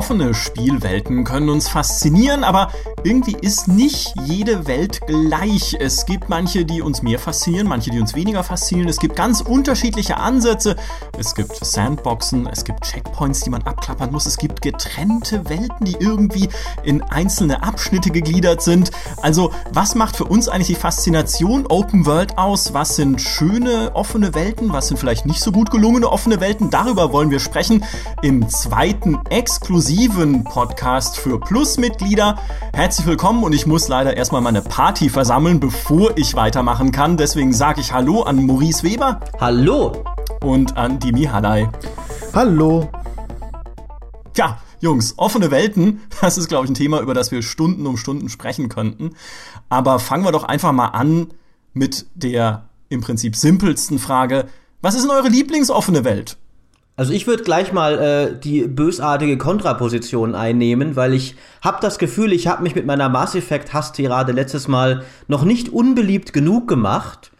Offene Spielwelten können uns faszinieren, aber irgendwie ist nicht jede Welt gleich. Es gibt manche, die uns mehr faszinieren, manche, die uns weniger faszinieren. Es gibt ganz unterschiedliche Ansätze. Es gibt Sandboxen, es gibt Checkpoints, die man abklappern muss. Es gibt getrennte Welten, die irgendwie in einzelne Abschnitte gegliedert sind. Also, was macht für uns eigentlich die Faszination Open World aus? Was sind schöne offene Welten? Was sind vielleicht nicht so gut gelungene offene Welten? Darüber wollen wir sprechen im zweiten exklusiven Podcast für Plus-Mitglieder. Willkommen und ich muss leider erstmal meine Party versammeln, bevor ich weitermachen kann. Deswegen sage ich Hallo an Maurice Weber. Hallo. Und an Dimi Halai. Hallo. Ja, Jungs, offene Welten, das ist, glaube ich, ein Thema, über das wir Stunden um Stunden sprechen könnten. Aber fangen wir doch einfach mal an mit der im Prinzip simpelsten Frage. Was ist denn eure Lieblingsoffene Welt? Also ich würde gleich mal äh, die bösartige Kontraposition einnehmen, weil ich habe das Gefühl, ich habe mich mit meiner Mass Effect Hasstirade letztes Mal noch nicht unbeliebt genug gemacht.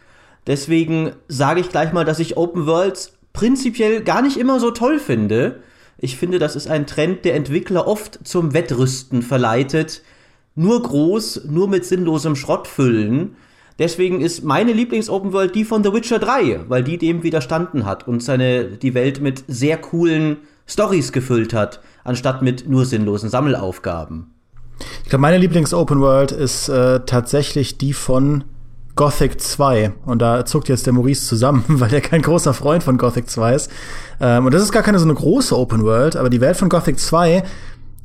Deswegen sage ich gleich mal, dass ich Open Worlds prinzipiell gar nicht immer so toll finde. Ich finde, das ist ein Trend, der Entwickler oft zum Wettrüsten verleitet. Nur groß, nur mit sinnlosem Schrott füllen. Deswegen ist meine Lieblings-Open World die von The Witcher 3, weil die dem widerstanden hat und seine, die Welt mit sehr coolen Stories gefüllt hat, anstatt mit nur sinnlosen Sammelaufgaben. Ich glaube, meine Lieblings-Open World ist äh, tatsächlich die von Gothic 2. Und da zuckt jetzt der Maurice zusammen, weil er kein großer Freund von Gothic 2 ist. Ähm, und das ist gar keine so eine große Open World, aber die Welt von Gothic 2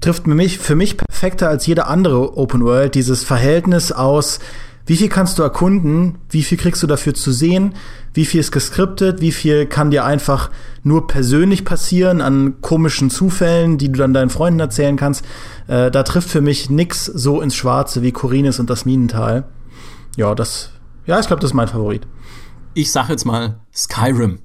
trifft für mich, für mich perfekter als jede andere Open World dieses Verhältnis aus wie viel kannst du erkunden? Wie viel kriegst du dafür zu sehen? Wie viel ist geskriptet? Wie viel kann dir einfach nur persönlich passieren an komischen Zufällen, die du dann deinen Freunden erzählen kannst? Äh, da trifft für mich nix so ins Schwarze wie Corines und das Minental. Ja, das, ja, ich glaube, das ist mein Favorit. Ich sag jetzt mal Skyrim,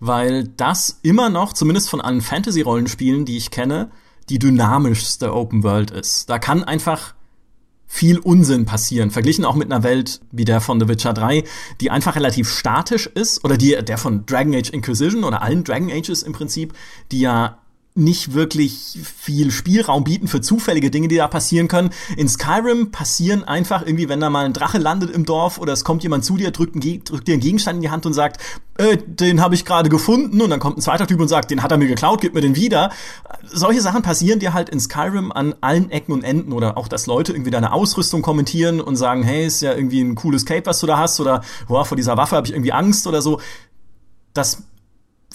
weil das immer noch, zumindest von allen Fantasy-Rollenspielen, die ich kenne, die dynamischste Open World ist. Da kann einfach viel Unsinn passieren, verglichen auch mit einer Welt wie der von The Witcher 3, die einfach relativ statisch ist, oder die, der von Dragon Age Inquisition oder allen Dragon Ages im Prinzip, die ja nicht wirklich viel Spielraum bieten für zufällige Dinge, die da passieren können. In Skyrim passieren einfach irgendwie, wenn da mal ein Drache landet im Dorf oder es kommt jemand zu dir, drückt, einen, drückt dir einen Gegenstand in die Hand und sagt, äh, den habe ich gerade gefunden und dann kommt ein zweiter Typ und sagt, den hat er mir geklaut, gib mir den wieder. Solche Sachen passieren dir halt in Skyrim an allen Ecken und Enden oder auch, dass Leute irgendwie deine Ausrüstung kommentieren und sagen, hey, ist ja irgendwie ein cooles Cape, was du da hast oder boah, vor dieser Waffe habe ich irgendwie Angst oder so. Das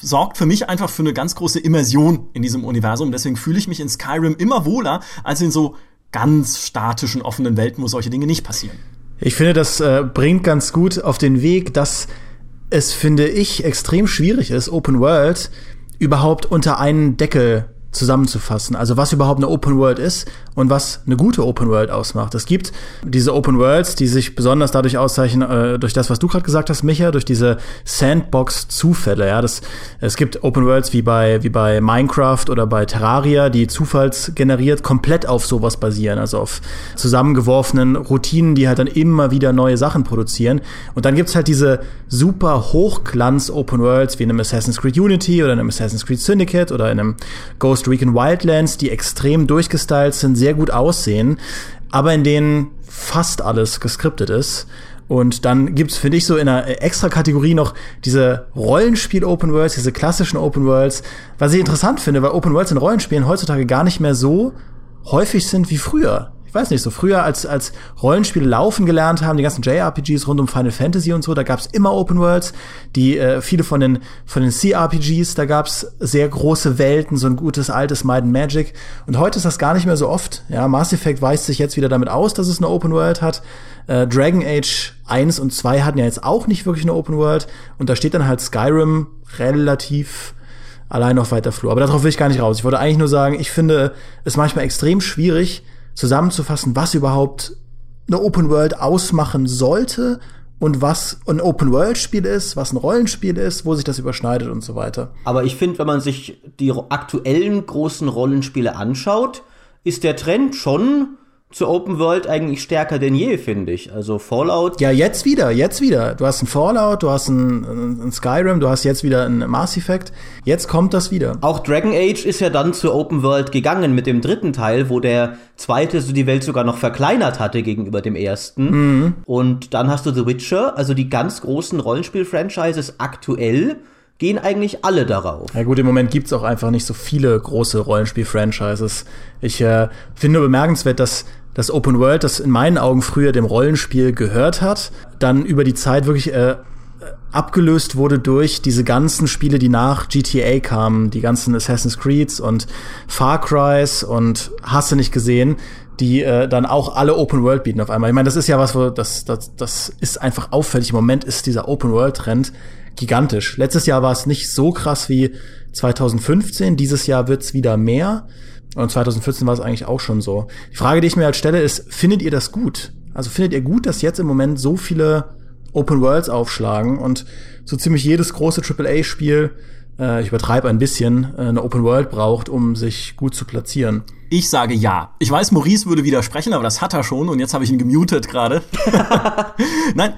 sorgt für mich einfach für eine ganz große Immersion in diesem Universum. Deswegen fühle ich mich in Skyrim immer wohler als in so ganz statischen, offenen Welten, wo solche Dinge nicht passieren. Ich finde, das äh, bringt ganz gut auf den Weg, dass es, finde ich, extrem schwierig ist, Open World überhaupt unter einen Deckel zusammenzufassen. Also was überhaupt eine Open World ist und was eine gute Open World ausmacht. Es gibt diese Open Worlds, die sich besonders dadurch auszeichnen, äh, durch das, was du gerade gesagt hast, Micha, durch diese Sandbox-Zufälle. Ja, das, es gibt Open Worlds wie bei, wie bei Minecraft oder bei Terraria, die zufallsgeneriert komplett auf sowas basieren, also auf zusammengeworfenen Routinen, die halt dann immer wieder neue Sachen produzieren. Und dann gibt's halt diese super Hochglanz-Open Worlds wie in einem Assassin's Creed Unity oder in einem Assassin's Creed Syndicate oder in einem Ghost Recon Wildlands, die extrem durchgestylt sind, sehr gut aussehen, aber in denen fast alles geskriptet ist. Und dann gibt's, finde ich, so in einer extra Kategorie noch diese Rollenspiel-Open Worlds, diese klassischen Open Worlds, was ich interessant finde, weil Open Worlds in Rollenspielen heutzutage gar nicht mehr so häufig sind wie früher ich weiß nicht, so früher als, als Rollenspiele laufen gelernt haben, die ganzen JRPGs rund um Final Fantasy und so, da gab's immer Open Worlds, die äh, viele von den, von den CRPGs, da gab's sehr große Welten, so ein gutes altes Might Magic. Und heute ist das gar nicht mehr so oft. Ja, Mass Effect weist sich jetzt wieder damit aus, dass es eine Open World hat. Äh, Dragon Age 1 und 2 hatten ja jetzt auch nicht wirklich eine Open World. Und da steht dann halt Skyrim relativ allein auf weiter Flur. Aber darauf will ich gar nicht raus. Ich wollte eigentlich nur sagen, ich finde es manchmal extrem schwierig, zusammenzufassen, was überhaupt eine Open World ausmachen sollte und was ein Open World Spiel ist, was ein Rollenspiel ist, wo sich das überschneidet und so weiter. Aber ich finde, wenn man sich die aktuellen großen Rollenspiele anschaut, ist der Trend schon zur Open World eigentlich stärker denn je, finde ich. Also Fallout. Ja, jetzt wieder, jetzt wieder. Du hast ein Fallout, du hast ein, ein, Skyrim, du hast jetzt wieder ein Mass Effect. Jetzt kommt das wieder. Auch Dragon Age ist ja dann zur Open World gegangen mit dem dritten Teil, wo der zweite so die Welt sogar noch verkleinert hatte gegenüber dem ersten. Mhm. Und dann hast du The Witcher, also die ganz großen Rollenspiel-Franchises aktuell gehen eigentlich alle darauf. Ja gut, im Moment gibt's auch einfach nicht so viele große Rollenspiel-Franchises. Ich äh, finde bemerkenswert, dass das Open World, das in meinen Augen früher dem Rollenspiel gehört hat, dann über die Zeit wirklich äh, abgelöst wurde durch diese ganzen Spiele, die nach GTA kamen, die ganzen Assassin's Creeds und Far Crys und hast du nicht gesehen, die äh, dann auch alle Open World bieten auf einmal. Ich meine, das ist ja was, wo das, das, das ist einfach auffällig. Im Moment ist dieser Open World Trend gigantisch. Letztes Jahr war es nicht so krass wie 2015. Dieses Jahr wird's wieder mehr. Und 2014 war es eigentlich auch schon so. Die Frage, die ich mir halt stelle, ist, findet ihr das gut? Also findet ihr gut, dass jetzt im Moment so viele Open Worlds aufschlagen und so ziemlich jedes große AAA-Spiel, äh, ich übertreibe ein bisschen, äh, eine Open World braucht, um sich gut zu platzieren? Ich sage ja. Ich weiß, Maurice würde widersprechen, aber das hat er schon und jetzt habe ich ihn gemutet gerade. Nein,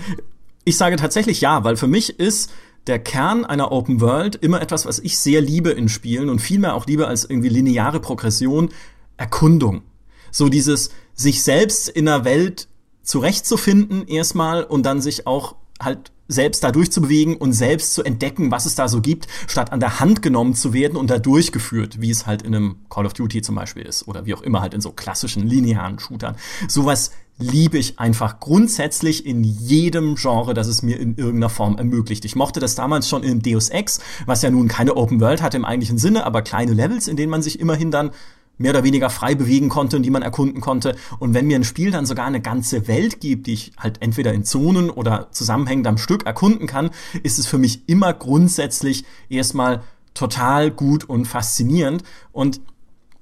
ich sage tatsächlich ja, weil für mich ist der Kern einer Open World immer etwas, was ich sehr liebe in Spielen und vielmehr auch liebe als irgendwie lineare Progression, Erkundung. So dieses sich selbst in der Welt zurechtzufinden erstmal und dann sich auch halt selbst da durchzubewegen und selbst zu entdecken, was es da so gibt, statt an der Hand genommen zu werden und da durchgeführt, wie es halt in einem Call of Duty zum Beispiel ist oder wie auch immer halt in so klassischen linearen Shootern. Sowas liebe ich einfach grundsätzlich in jedem Genre, das es mir in irgendeiner Form ermöglicht. Ich mochte das damals schon in Deus Ex, was ja nun keine Open World hatte im eigentlichen Sinne, aber kleine Levels, in denen man sich immerhin dann mehr oder weniger frei bewegen konnte und die man erkunden konnte. Und wenn mir ein Spiel dann sogar eine ganze Welt gibt, die ich halt entweder in Zonen oder zusammenhängend am Stück erkunden kann, ist es für mich immer grundsätzlich erstmal total gut und faszinierend. Und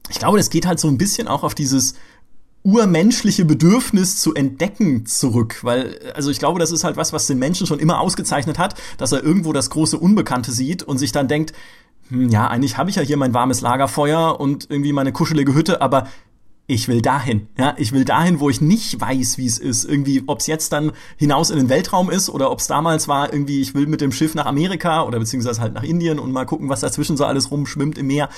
ich glaube, das geht halt so ein bisschen auch auf dieses urmenschliche Bedürfnis zu entdecken zurück, weil also ich glaube, das ist halt was, was den Menschen schon immer ausgezeichnet hat, dass er irgendwo das große Unbekannte sieht und sich dann denkt, hm, ja, eigentlich habe ich ja hier mein warmes Lagerfeuer und irgendwie meine kuschelige Hütte, aber ich will dahin. Ja, ich will dahin, wo ich nicht weiß, wie es ist. Irgendwie, ob es jetzt dann hinaus in den Weltraum ist oder ob es damals war, irgendwie, ich will mit dem Schiff nach Amerika oder beziehungsweise halt nach Indien und mal gucken, was dazwischen so alles rumschwimmt im Meer.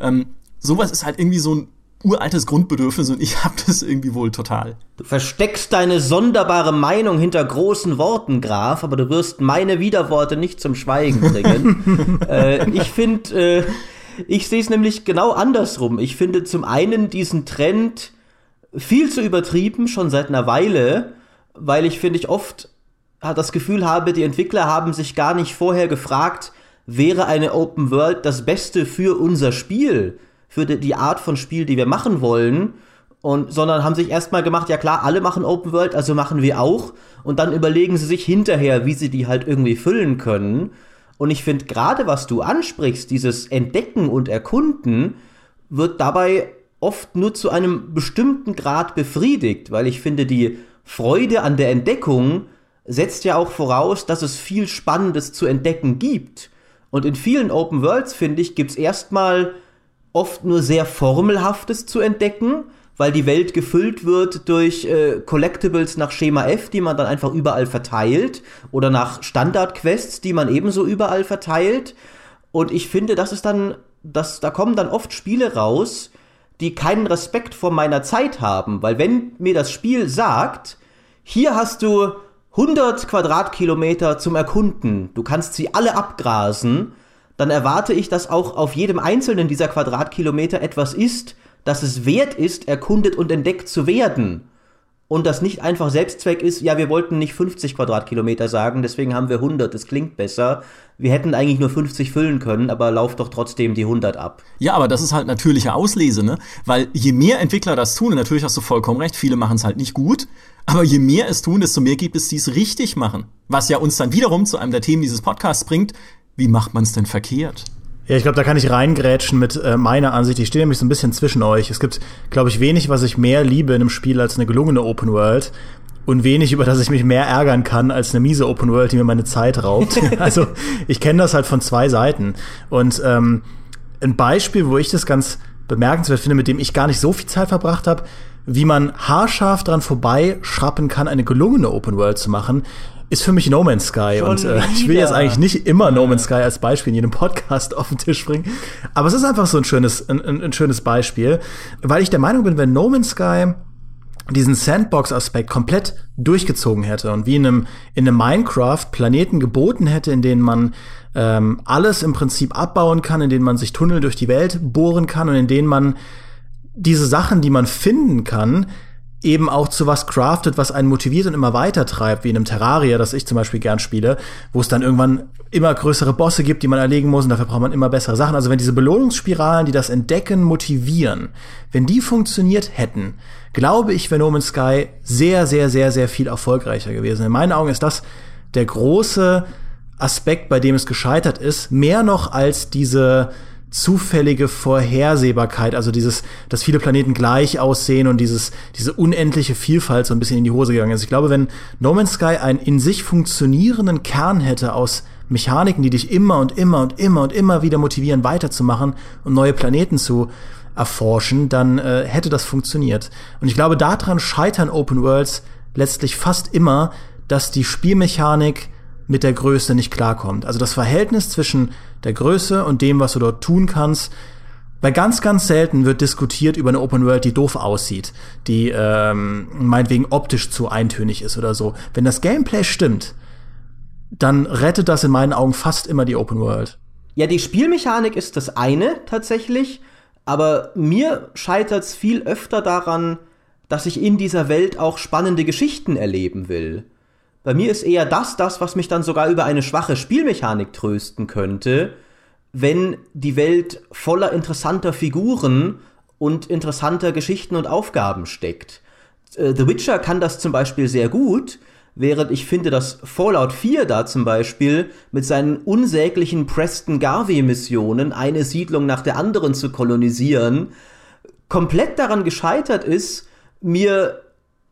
Ähm, sowas ist halt irgendwie so ein uraltes Grundbedürfnis und ich habe das irgendwie wohl total. Du versteckst deine sonderbare Meinung hinter großen Worten, Graf, aber du wirst meine Widerworte nicht zum Schweigen bringen. äh, ich finde, äh, ich sehe es nämlich genau andersrum. Ich finde zum einen diesen Trend viel zu übertrieben, schon seit einer Weile, weil ich finde, ich oft das Gefühl habe, die Entwickler haben sich gar nicht vorher gefragt, wäre eine Open World das Beste für unser Spiel? Für die Art von Spiel, die wir machen wollen. Und, sondern haben sich erstmal gemacht, ja klar, alle machen Open World, also machen wir auch. Und dann überlegen sie sich hinterher, wie sie die halt irgendwie füllen können. Und ich finde, gerade was du ansprichst, dieses Entdecken und Erkunden, wird dabei oft nur zu einem bestimmten Grad befriedigt, weil ich finde, die Freude an der Entdeckung setzt ja auch voraus, dass es viel Spannendes zu entdecken gibt. Und in vielen Open Worlds, finde ich, gibt es erstmal oft nur sehr Formelhaftes zu entdecken, weil die Welt gefüllt wird durch äh, Collectibles nach Schema F, die man dann einfach überall verteilt, oder nach Standardquests, die man ebenso überall verteilt. Und ich finde, das ist dann, das, da kommen dann oft Spiele raus, die keinen Respekt vor meiner Zeit haben, weil wenn mir das Spiel sagt, hier hast du 100 Quadratkilometer zum Erkunden, du kannst sie alle abgrasen, dann erwarte ich, dass auch auf jedem einzelnen dieser Quadratkilometer etwas ist, dass es wert ist, erkundet und entdeckt zu werden. Und das nicht einfach Selbstzweck ist, ja, wir wollten nicht 50 Quadratkilometer sagen, deswegen haben wir 100, das klingt besser. Wir hätten eigentlich nur 50 füllen können, aber lauft doch trotzdem die 100 ab. Ja, aber das ist halt natürliche Auslese, ne? Weil je mehr Entwickler das tun, und natürlich hast du vollkommen recht, viele machen es halt nicht gut, aber je mehr es tun, desto mehr gibt es, die es richtig machen. Was ja uns dann wiederum zu einem der Themen dieses Podcasts bringt, wie macht man es denn verkehrt? Ja, ich glaube, da kann ich reingrätschen mit äh, meiner Ansicht. Ich stehe nämlich so ein bisschen zwischen euch. Es gibt, glaube ich, wenig, was ich mehr liebe in einem Spiel als eine gelungene Open World und wenig, über das ich mich mehr ärgern kann als eine miese Open World, die mir meine Zeit raubt. also ich kenne das halt von zwei Seiten. Und ähm, ein Beispiel, wo ich das ganz bemerkenswert finde, mit dem ich gar nicht so viel Zeit verbracht habe, wie man haarscharf dran vorbei schrappen kann, eine gelungene Open World zu machen, ist für mich No Man's Sky. Schon und äh, ich will jetzt eigentlich nicht immer No Man's Sky als Beispiel in jedem Podcast auf den Tisch bringen. Aber es ist einfach so ein schönes, ein, ein, ein schönes Beispiel, weil ich der Meinung bin, wenn No Man's Sky diesen Sandbox-Aspekt komplett durchgezogen hätte und wie in einem, in einem Minecraft Planeten geboten hätte, in denen man ähm, alles im Prinzip abbauen kann, in denen man sich Tunnel durch die Welt bohren kann und in denen man diese Sachen, die man finden kann, eben auch zu was craftet, was einen motiviert und immer weiter treibt, wie in einem Terraria, das ich zum Beispiel gern spiele, wo es dann irgendwann immer größere Bosse gibt, die man erlegen muss und dafür braucht man immer bessere Sachen. Also wenn diese Belohnungsspiralen, die das Entdecken motivieren, wenn die funktioniert hätten, glaube ich, wäre No Man's Sky sehr, sehr, sehr, sehr viel erfolgreicher gewesen. In meinen Augen ist das der große Aspekt, bei dem es gescheitert ist, mehr noch als diese zufällige Vorhersehbarkeit, also dieses, dass viele Planeten gleich aussehen und dieses, diese unendliche Vielfalt so ein bisschen in die Hose gegangen ist. Ich glaube, wenn No Man's Sky einen in sich funktionierenden Kern hätte aus Mechaniken, die dich immer und immer und immer und immer wieder motivieren, weiterzumachen und neue Planeten zu erforschen, dann äh, hätte das funktioniert. Und ich glaube, daran scheitern Open Worlds letztlich fast immer, dass die Spielmechanik mit der Größe nicht klarkommt. Also das Verhältnis zwischen der Größe und dem, was du dort tun kannst, weil ganz, ganz selten wird diskutiert über eine Open World, die doof aussieht, die ähm, meinetwegen optisch zu eintönig ist oder so. Wenn das Gameplay stimmt, dann rettet das in meinen Augen fast immer die Open World. Ja, die Spielmechanik ist das eine tatsächlich, aber mir scheitert es viel öfter daran, dass ich in dieser Welt auch spannende Geschichten erleben will. Bei mir ist eher das das, was mich dann sogar über eine schwache Spielmechanik trösten könnte, wenn die Welt voller interessanter Figuren und interessanter Geschichten und Aufgaben steckt. Äh, The Witcher kann das zum Beispiel sehr gut, während ich finde, dass Fallout 4 da zum Beispiel mit seinen unsäglichen Preston Garvey-Missionen, eine Siedlung nach der anderen zu kolonisieren, komplett daran gescheitert ist, mir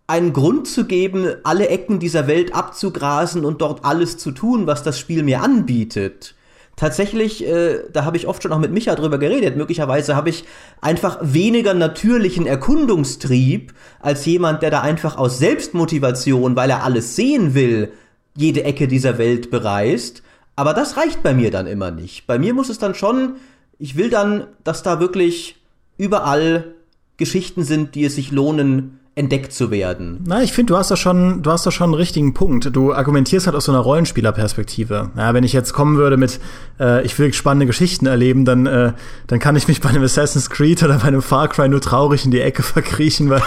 einen Grund zu geben, alle Ecken dieser Welt abzugrasen und dort alles zu tun, was das Spiel mir anbietet. Tatsächlich, äh, da habe ich oft schon auch mit Micha drüber geredet, möglicherweise habe ich einfach weniger natürlichen Erkundungstrieb als jemand, der da einfach aus Selbstmotivation, weil er alles sehen will, jede Ecke dieser Welt bereist. Aber das reicht bei mir dann immer nicht. Bei mir muss es dann schon, ich will dann, dass da wirklich überall Geschichten sind, die es sich lohnen, entdeckt zu werden. Na, ich finde, du hast da schon, du hast da schon einen richtigen Punkt. Du argumentierst halt aus so einer Rollenspielerperspektive. Ja, wenn ich jetzt kommen würde mit, äh, ich will spannende Geschichten erleben, dann, äh, dann kann ich mich bei einem Assassin's Creed oder bei einem Far Cry nur traurig in die Ecke verkriechen, weil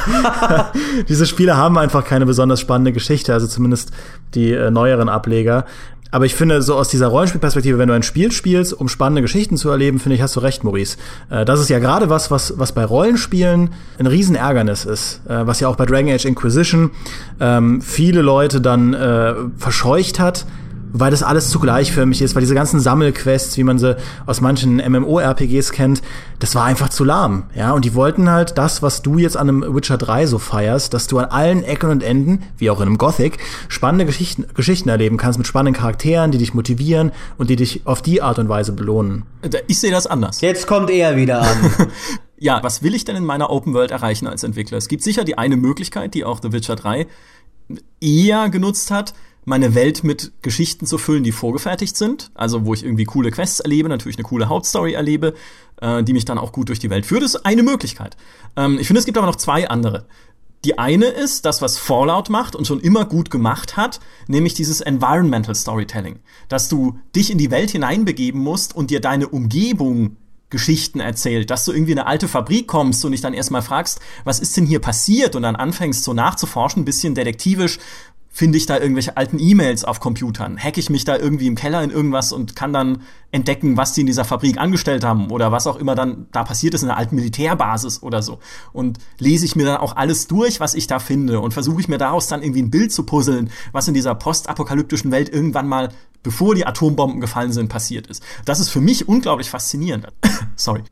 diese Spiele haben einfach keine besonders spannende Geschichte, also zumindest die äh, neueren Ableger. Aber ich finde, so aus dieser Rollenspielperspektive, wenn du ein Spiel spielst, um spannende Geschichten zu erleben, finde ich, hast du recht, Maurice. Äh, das ist ja gerade was, was, was bei Rollenspielen ein Riesenärgernis ist. Äh, was ja auch bei Dragon Age Inquisition ähm, viele Leute dann äh, verscheucht hat, weil das alles zu gleichförmig ist, weil diese ganzen Sammelquests, wie man sie aus manchen MMO-RPGs kennt, das war einfach zu lahm, ja, und die wollten halt das, was du jetzt an einem Witcher 3 so feierst, dass du an allen Ecken und Enden, wie auch in einem Gothic, spannende Geschichten, Geschichten erleben kannst mit spannenden Charakteren, die dich motivieren und die dich auf die Art und Weise belohnen. Ich sehe das anders. Jetzt kommt er wieder an. Ja, was will ich denn in meiner Open World erreichen als Entwickler? Es gibt sicher die eine Möglichkeit, die auch The Witcher 3 eher genutzt hat, meine Welt mit Geschichten zu füllen, die vorgefertigt sind. Also wo ich irgendwie coole Quests erlebe, natürlich eine coole Hauptstory erlebe, äh, die mich dann auch gut durch die Welt führt. Ist eine Möglichkeit. Ähm, ich finde, es gibt aber noch zwei andere. Die eine ist das, was Fallout macht und schon immer gut gemacht hat, nämlich dieses Environmental Storytelling. Dass du dich in die Welt hineinbegeben musst und dir deine Umgebung Geschichten erzählt, dass du irgendwie in eine alte Fabrik kommst und dich dann erstmal fragst, was ist denn hier passiert und dann anfängst so nachzuforschen, ein bisschen detektivisch, finde ich da irgendwelche alten E-Mails auf Computern, hacke ich mich da irgendwie im Keller in irgendwas und kann dann entdecken, was die in dieser Fabrik angestellt haben oder was auch immer dann da passiert ist in einer alten Militärbasis oder so. Und lese ich mir dann auch alles durch, was ich da finde und versuche ich mir daraus dann irgendwie ein Bild zu puzzeln, was in dieser postapokalyptischen Welt irgendwann mal, bevor die Atombomben gefallen sind, passiert ist. Das ist für mich unglaublich faszinierend. Sorry.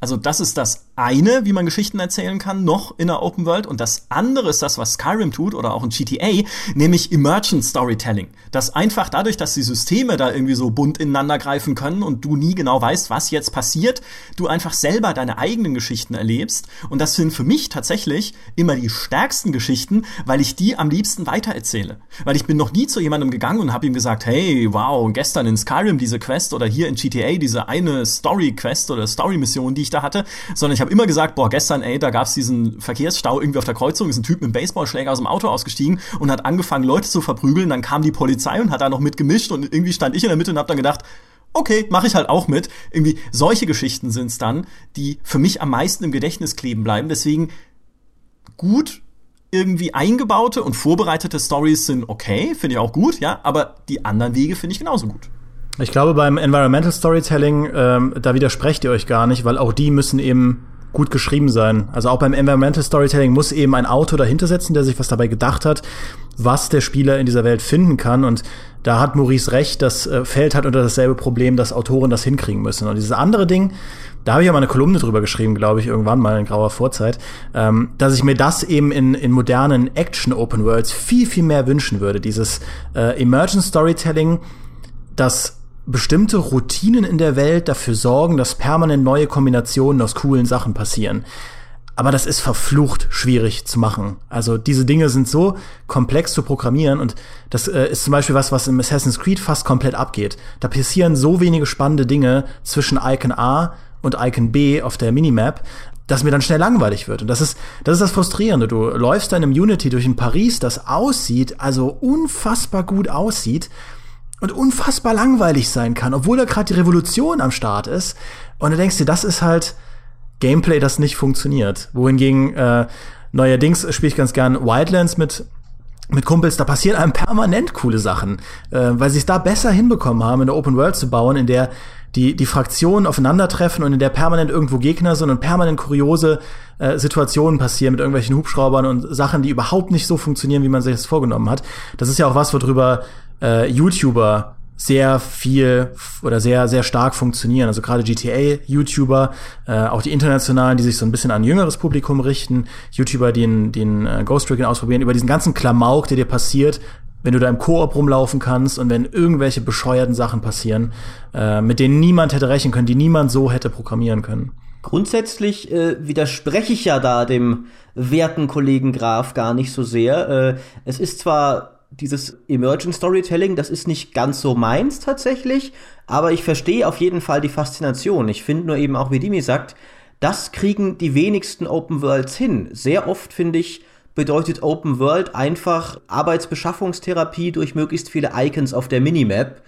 Also das ist das eine, wie man Geschichten erzählen kann, noch in der Open World. Und das andere ist das, was Skyrim tut oder auch in GTA, nämlich Emergent Storytelling. Das einfach dadurch, dass die Systeme da irgendwie so bunt ineinander greifen können und du nie genau weißt, was jetzt passiert, du einfach selber deine eigenen Geschichten erlebst. Und das sind für mich tatsächlich immer die stärksten Geschichten, weil ich die am liebsten weitererzähle. Weil ich bin noch nie zu jemandem gegangen und habe ihm gesagt, hey, wow, gestern in Skyrim diese Quest oder hier in GTA diese eine Story-Quest oder Story-Mission, die ich da hatte, sondern ich habe immer gesagt, boah, gestern, ey, da gab's diesen Verkehrsstau irgendwie auf der Kreuzung, ist ein Typ mit einem Baseballschläger aus dem Auto ausgestiegen und hat angefangen, Leute zu verprügeln. Dann kam die Polizei und hat da noch mitgemischt und irgendwie stand ich in der Mitte und habe dann gedacht, okay, mache ich halt auch mit. Irgendwie solche Geschichten sind's dann, die für mich am meisten im Gedächtnis kleben bleiben. Deswegen gut irgendwie eingebaute und vorbereitete Stories sind okay, finde ich auch gut, ja, aber die anderen Wege finde ich genauso gut. Ich glaube, beim Environmental Storytelling, ähm, da widersprecht ihr euch gar nicht, weil auch die müssen eben gut geschrieben sein. Also auch beim Environmental Storytelling muss eben ein Autor dahinter setzen, der sich was dabei gedacht hat, was der Spieler in dieser Welt finden kann. Und da hat Maurice recht, das äh, fällt halt unter dasselbe Problem, dass Autoren das hinkriegen müssen. Und dieses andere Ding, da habe ich ja mal eine Kolumne drüber geschrieben, glaube ich, irgendwann mal in grauer Vorzeit, ähm, dass ich mir das eben in, in modernen Action-Open Worlds viel, viel mehr wünschen würde. Dieses äh, Emergent Storytelling, das bestimmte Routinen in der Welt dafür sorgen, dass permanent neue Kombinationen aus coolen Sachen passieren. Aber das ist verflucht schwierig zu machen. Also diese Dinge sind so komplex zu programmieren und das äh, ist zum Beispiel was, was im Assassin's Creed fast komplett abgeht. Da passieren so wenige spannende Dinge zwischen Icon A und Icon B auf der Minimap, dass mir dann schnell langweilig wird. Und das ist, das ist das Frustrierende. Du läufst dann im Unity durch ein Paris, das aussieht, also unfassbar gut aussieht und unfassbar langweilig sein kann, obwohl da gerade die Revolution am Start ist. Und du denkst dir, das ist halt Gameplay, das nicht funktioniert. Wohingegen äh, neuerdings spiele ich ganz gern Wildlands mit mit Kumpels, da passieren einem permanent coole Sachen, äh, weil sie es da besser hinbekommen haben, in der Open World zu bauen, in der die, die Fraktionen aufeinandertreffen und in der permanent irgendwo Gegner sind und permanent kuriose äh, Situationen passieren mit irgendwelchen Hubschraubern und Sachen, die überhaupt nicht so funktionieren, wie man sich das vorgenommen hat. Das ist ja auch was, worüber äh, YouTuber sehr viel oder sehr, sehr stark funktionieren. Also gerade GTA-YouTuber, äh, auch die internationalen, die sich so ein bisschen an jüngeres Publikum richten, YouTuber, die den, den äh, Ghost Recon ausprobieren, über diesen ganzen Klamauk, der dir passiert, wenn du da im Koop rumlaufen kannst und wenn irgendwelche bescheuerten Sachen passieren, äh, mit denen niemand hätte rechnen können, die niemand so hätte programmieren können. Grundsätzlich äh, widerspreche ich ja da dem werten Kollegen Graf gar nicht so sehr. Äh, es ist zwar dieses Emergent Storytelling, das ist nicht ganz so meins tatsächlich, aber ich verstehe auf jeden Fall die Faszination. Ich finde nur eben auch, wie Dimi sagt, das kriegen die wenigsten Open Worlds hin. Sehr oft finde ich, bedeutet Open World einfach Arbeitsbeschaffungstherapie durch möglichst viele Icons auf der Minimap.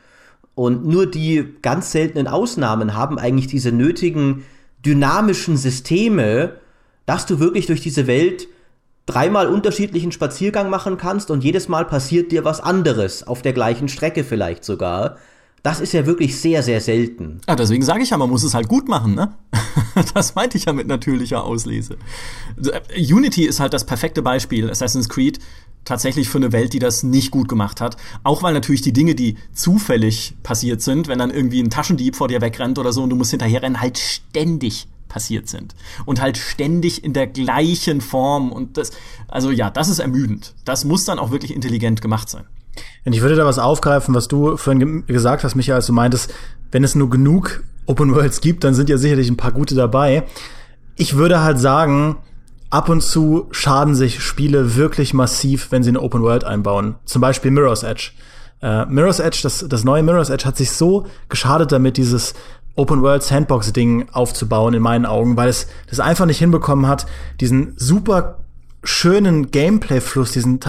Und nur die ganz seltenen Ausnahmen haben eigentlich diese nötigen dynamischen Systeme, dass du wirklich durch diese Welt dreimal unterschiedlichen Spaziergang machen kannst und jedes Mal passiert dir was anderes, auf der gleichen Strecke vielleicht sogar. Das ist ja wirklich sehr, sehr selten. Ja, deswegen sage ich ja, man muss es halt gut machen, ne? das meinte ich ja mit natürlicher Auslese. Unity ist halt das perfekte Beispiel, Assassin's Creed, tatsächlich für eine Welt, die das nicht gut gemacht hat. Auch weil natürlich die Dinge, die zufällig passiert sind, wenn dann irgendwie ein Taschendieb vor dir wegrennt oder so und du musst hinterherrennen, halt ständig passiert sind. Und halt ständig in der gleichen Form. Und das, also ja, das ist ermüdend. Das muss dann auch wirklich intelligent gemacht sein. Und ich würde da was aufgreifen, was du vorhin gesagt hast, Michael, als du meintest, wenn es nur genug Open Worlds gibt, dann sind ja sicherlich ein paar gute dabei. Ich würde halt sagen, ab und zu schaden sich Spiele wirklich massiv, wenn sie eine Open World einbauen. Zum Beispiel Mirror's Edge. Uh, Mirror's Edge, das, das neue Mirror's Edge hat sich so geschadet damit, dieses Open World Sandbox Ding aufzubauen in meinen Augen, weil es das einfach nicht hinbekommen hat, diesen super schönen Gameplay Fluss, diesen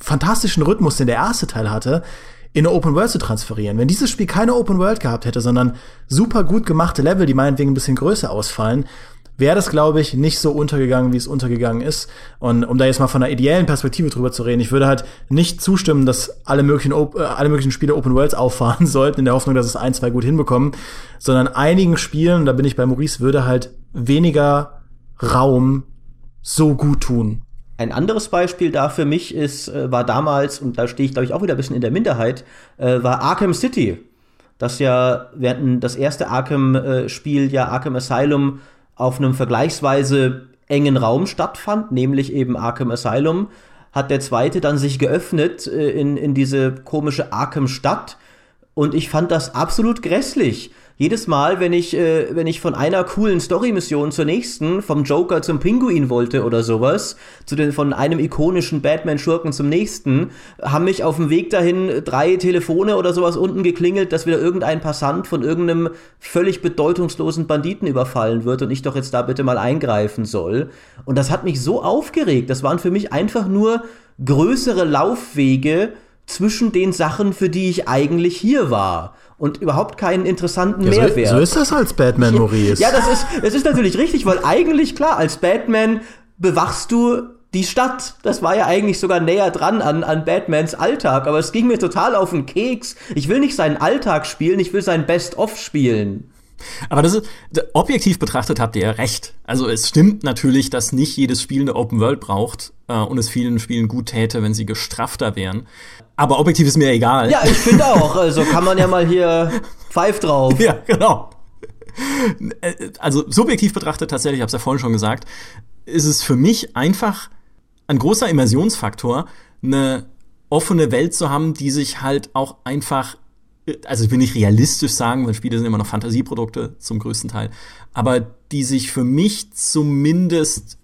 fantastischen Rhythmus, den der erste Teil hatte, in eine Open World zu transferieren. Wenn dieses Spiel keine Open World gehabt hätte, sondern super gut gemachte Level, die meinetwegen ein bisschen größer ausfallen, wäre das, glaube ich, nicht so untergegangen, wie es untergegangen ist. Und um da jetzt mal von einer ideellen Perspektive drüber zu reden, ich würde halt nicht zustimmen, dass alle möglichen, äh, alle möglichen Spiele Open Worlds auffahren sollten, in der Hoffnung, dass es ein, zwei gut hinbekommen, sondern einigen Spielen, da bin ich bei Maurice, würde halt weniger Raum so gut tun. Ein anderes Beispiel da für mich ist, äh, war damals, und da stehe ich, glaube ich, auch wieder ein bisschen in der Minderheit, äh, war Arkham City. Das ja, während das erste Arkham-Spiel ja Arkham Asylum auf einem vergleichsweise engen Raum stattfand, nämlich eben Arkham Asylum, hat der zweite dann sich geöffnet äh, in, in diese komische Arkham-Stadt. Und ich fand das absolut grässlich jedes Mal, wenn ich, äh, wenn ich von einer coolen Story-Mission zur nächsten, vom Joker zum Pinguin wollte oder sowas, zu den, von einem ikonischen Batman-Schurken zum nächsten, haben mich auf dem Weg dahin drei Telefone oder sowas unten geklingelt, dass wieder irgendein Passant von irgendeinem völlig bedeutungslosen Banditen überfallen wird und ich doch jetzt da bitte mal eingreifen soll. Und das hat mich so aufgeregt. Das waren für mich einfach nur größere Laufwege zwischen den Sachen, für die ich eigentlich hier war und überhaupt keinen interessanten ja, Mehrwert. So, so ist das als Batman, Maurice. Ja, das ist, das ist natürlich richtig, weil eigentlich klar, als Batman bewachst du die Stadt. Das war ja eigentlich sogar näher dran an, an Batmans Alltag, aber es ging mir total auf den Keks. Ich will nicht seinen Alltag spielen, ich will sein Best-of spielen. Aber das ist, objektiv betrachtet habt ihr ja recht. Also es stimmt natürlich, dass nicht jedes Spiel eine Open World braucht äh, und es vielen Spielen gut täte, wenn sie gestrafter wären. Aber objektiv ist mir egal. Ja, ich finde auch. Also kann man ja mal hier pfeift drauf. Ja, genau. Also subjektiv betrachtet tatsächlich, ich habe es ja vorhin schon gesagt, ist es für mich einfach ein großer Immersionsfaktor, eine offene Welt zu haben, die sich halt auch einfach, also ich will nicht realistisch sagen, weil Spiele sind immer noch Fantasieprodukte zum größten Teil, aber die sich für mich zumindest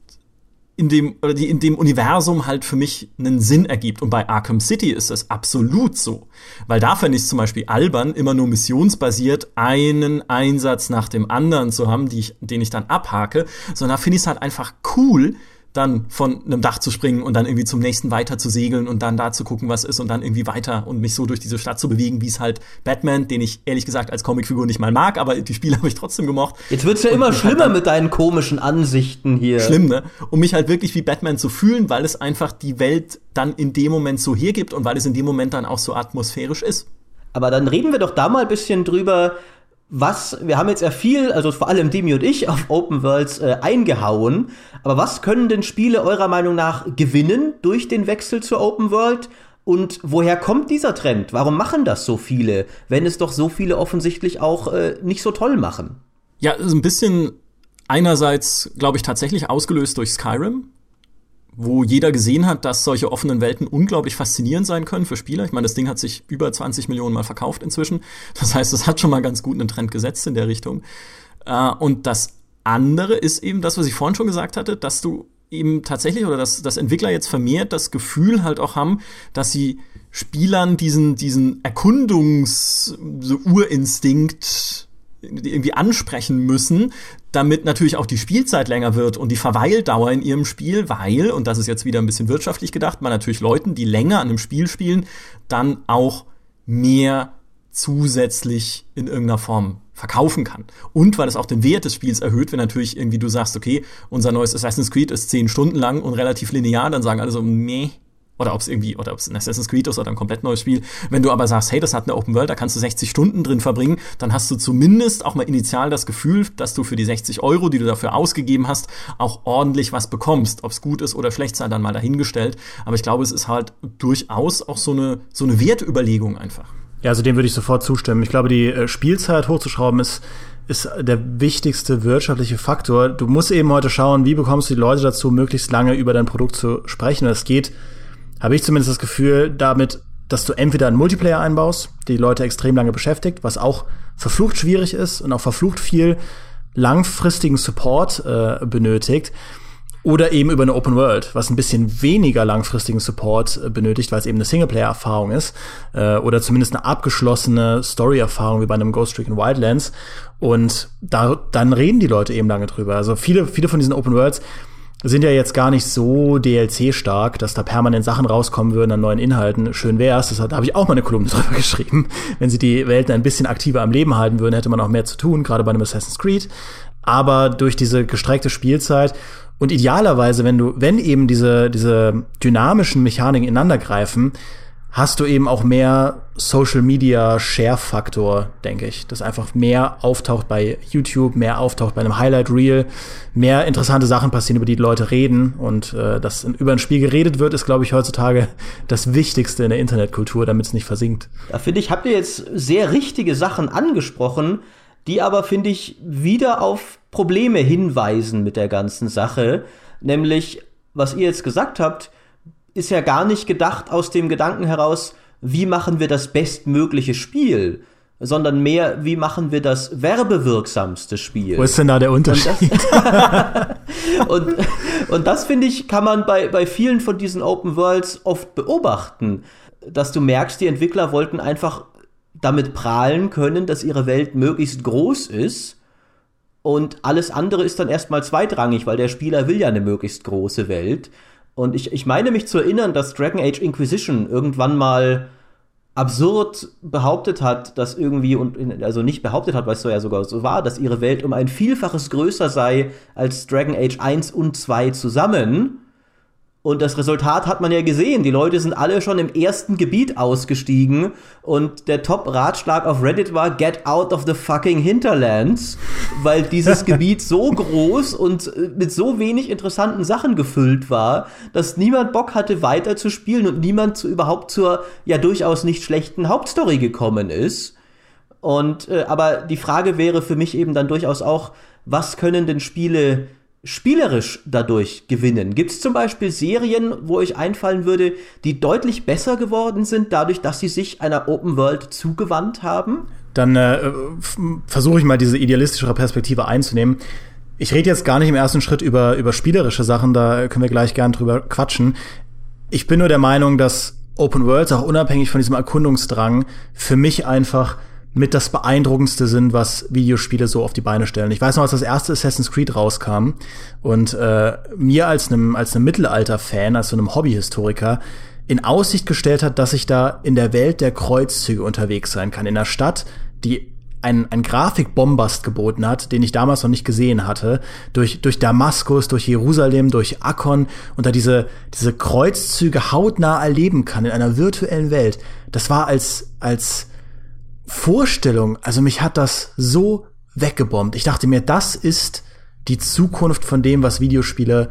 in dem, oder die in dem Universum halt für mich einen Sinn ergibt. Und bei Arkham City ist das absolut so. Weil da fände ich es zum Beispiel albern, immer nur missionsbasiert einen Einsatz nach dem anderen zu haben, ich, den ich dann abhake, sondern da finde ich es halt einfach cool, dann von einem Dach zu springen und dann irgendwie zum nächsten weiter zu segeln und dann da zu gucken, was ist und dann irgendwie weiter und mich so durch diese Stadt zu bewegen, wie es halt Batman, den ich ehrlich gesagt als Comicfigur nicht mal mag, aber die Spiele habe ich trotzdem gemocht. Jetzt wird's ja und immer halt schlimmer halt mit deinen komischen Ansichten hier. Schlimm, ne? Um mich halt wirklich wie Batman zu fühlen, weil es einfach die Welt dann in dem Moment so hergibt und weil es in dem Moment dann auch so atmosphärisch ist. Aber dann reden wir doch da mal ein bisschen drüber, was, wir haben jetzt ja viel, also vor allem Demi und ich, auf Open Worlds äh, eingehauen, aber was können denn Spiele eurer Meinung nach gewinnen durch den Wechsel zur Open World? Und woher kommt dieser Trend? Warum machen das so viele, wenn es doch so viele offensichtlich auch äh, nicht so toll machen? Ja, ist ein bisschen einerseits, glaube ich, tatsächlich ausgelöst durch Skyrim wo jeder gesehen hat, dass solche offenen Welten unglaublich faszinierend sein können für Spieler. Ich meine, das Ding hat sich über 20 Millionen Mal verkauft inzwischen. Das heißt, es hat schon mal ganz gut einen Trend gesetzt in der Richtung. Äh, und das andere ist eben das, was ich vorhin schon gesagt hatte, dass du eben tatsächlich oder dass, dass Entwickler jetzt vermehrt das Gefühl halt auch haben, dass sie Spielern diesen, diesen Erkundungs-Urinstinkt irgendwie ansprechen müssen, damit natürlich auch die Spielzeit länger wird und die Verweildauer in ihrem Spiel, weil, und das ist jetzt wieder ein bisschen wirtschaftlich gedacht, man natürlich Leuten, die länger an einem Spiel spielen, dann auch mehr zusätzlich in irgendeiner Form verkaufen kann. Und weil es auch den Wert des Spiels erhöht, wenn natürlich irgendwie du sagst, okay, unser neues Assassin's Creed ist zehn Stunden lang und relativ linear, dann sagen alle so, nee, oder ob es irgendwie, oder ob es ein Assassin's Creed ist oder ein komplett neues Spiel. Wenn du aber sagst, hey, das hat eine Open World, da kannst du 60 Stunden drin verbringen, dann hast du zumindest auch mal initial das Gefühl, dass du für die 60 Euro, die du dafür ausgegeben hast, auch ordentlich was bekommst. Ob es gut ist oder schlecht sei dann mal dahingestellt. Aber ich glaube, es ist halt durchaus auch so eine, so eine Wertüberlegung einfach. Ja, also dem würde ich sofort zustimmen. Ich glaube, die äh, Spielzeit hochzuschrauben ist ist der wichtigste wirtschaftliche Faktor. Du musst eben heute schauen, wie bekommst du die Leute dazu, möglichst lange über dein Produkt zu sprechen. Es geht habe ich zumindest das Gefühl, damit, dass du entweder einen Multiplayer einbaust, die Leute extrem lange beschäftigt, was auch verflucht schwierig ist und auch verflucht viel langfristigen Support äh, benötigt. Oder eben über eine Open World, was ein bisschen weniger langfristigen Support äh, benötigt, weil es eben eine Singleplayer-Erfahrung ist. Äh, oder zumindest eine abgeschlossene Story-Erfahrung wie bei einem Ghost in Wildlands. Und da, dann reden die Leute eben lange drüber. Also viele, viele von diesen Open Worlds sind ja jetzt gar nicht so DLC-stark, dass da permanent Sachen rauskommen würden an neuen Inhalten. Schön wär's, das da habe ich auch mal eine Kolumne drüber geschrieben. Wenn sie die Welten ein bisschen aktiver am Leben halten würden, hätte man auch mehr zu tun, gerade bei einem Assassin's Creed. Aber durch diese gestreckte Spielzeit und idealerweise, wenn du, wenn eben diese, diese dynamischen Mechaniken ineinander greifen, hast du eben auch mehr Social Media Share Faktor, denke ich. Dass einfach mehr auftaucht bei YouTube, mehr auftaucht bei einem Highlight Reel, mehr interessante Sachen passieren, über die, die Leute reden und äh, dass über ein Spiel geredet wird, ist, glaube ich, heutzutage das Wichtigste in der Internetkultur, damit es nicht versinkt. Da finde ich, habt ihr jetzt sehr richtige Sachen angesprochen. die aber, finde ich, wieder auf Probleme hinweisen mit der ganzen Sache. Nämlich, was ihr jetzt gesagt habt, ist ja gar nicht gedacht aus dem Gedanken heraus, wie machen wir das bestmögliche Spiel, sondern mehr, wie machen wir das werbewirksamste Spiel. Wo ist denn da der Unterschied? Und das, und, und das finde ich, kann man bei, bei vielen von diesen Open Worlds oft beobachten, dass du merkst, die Entwickler wollten einfach damit prahlen können, dass ihre Welt möglichst groß ist. Und alles andere ist dann erstmal zweitrangig, weil der Spieler will ja eine möglichst große Welt. Und ich, ich meine mich zu erinnern, dass Dragon Age Inquisition irgendwann mal absurd behauptet hat, dass irgendwie, und also nicht behauptet hat, weil es so ja sogar so war, dass ihre Welt um ein Vielfaches größer sei als Dragon Age 1 und 2 zusammen. Und das Resultat hat man ja gesehen. Die Leute sind alle schon im ersten Gebiet ausgestiegen. Und der Top-Ratschlag auf Reddit war, get out of the fucking Hinterlands. Weil dieses Gebiet so groß und äh, mit so wenig interessanten Sachen gefüllt war, dass niemand Bock hatte, weiter zu spielen und niemand zu, überhaupt zur ja durchaus nicht schlechten Hauptstory gekommen ist. Und, äh, aber die Frage wäre für mich eben dann durchaus auch, was können denn Spiele spielerisch dadurch gewinnen? Gibt es zum Beispiel Serien, wo euch einfallen würde, die deutlich besser geworden sind, dadurch, dass sie sich einer Open World zugewandt haben? Dann äh, versuche ich mal diese idealistischere Perspektive einzunehmen. Ich rede jetzt gar nicht im ersten Schritt über, über spielerische Sachen, da können wir gleich gern drüber quatschen. Ich bin nur der Meinung, dass Open Worlds auch unabhängig von diesem Erkundungsdrang für mich einfach mit das beeindruckendste sind, was Videospiele so auf die Beine stellen. Ich weiß noch, als das erste Assassin's Creed rauskam und äh, mir als einem als einem Mittelalter-Fan, als so einem Hobbyhistoriker in Aussicht gestellt hat, dass ich da in der Welt der Kreuzzüge unterwegs sein kann, in einer Stadt, die ein, ein Grafikbombast geboten hat, den ich damals noch nicht gesehen hatte, durch, durch Damaskus, durch Jerusalem, durch Akkon und da diese, diese Kreuzzüge hautnah erleben kann in einer virtuellen Welt. Das war als, als Vorstellung, also mich hat das so weggebombt. Ich dachte mir, das ist die Zukunft von dem, was Videospiele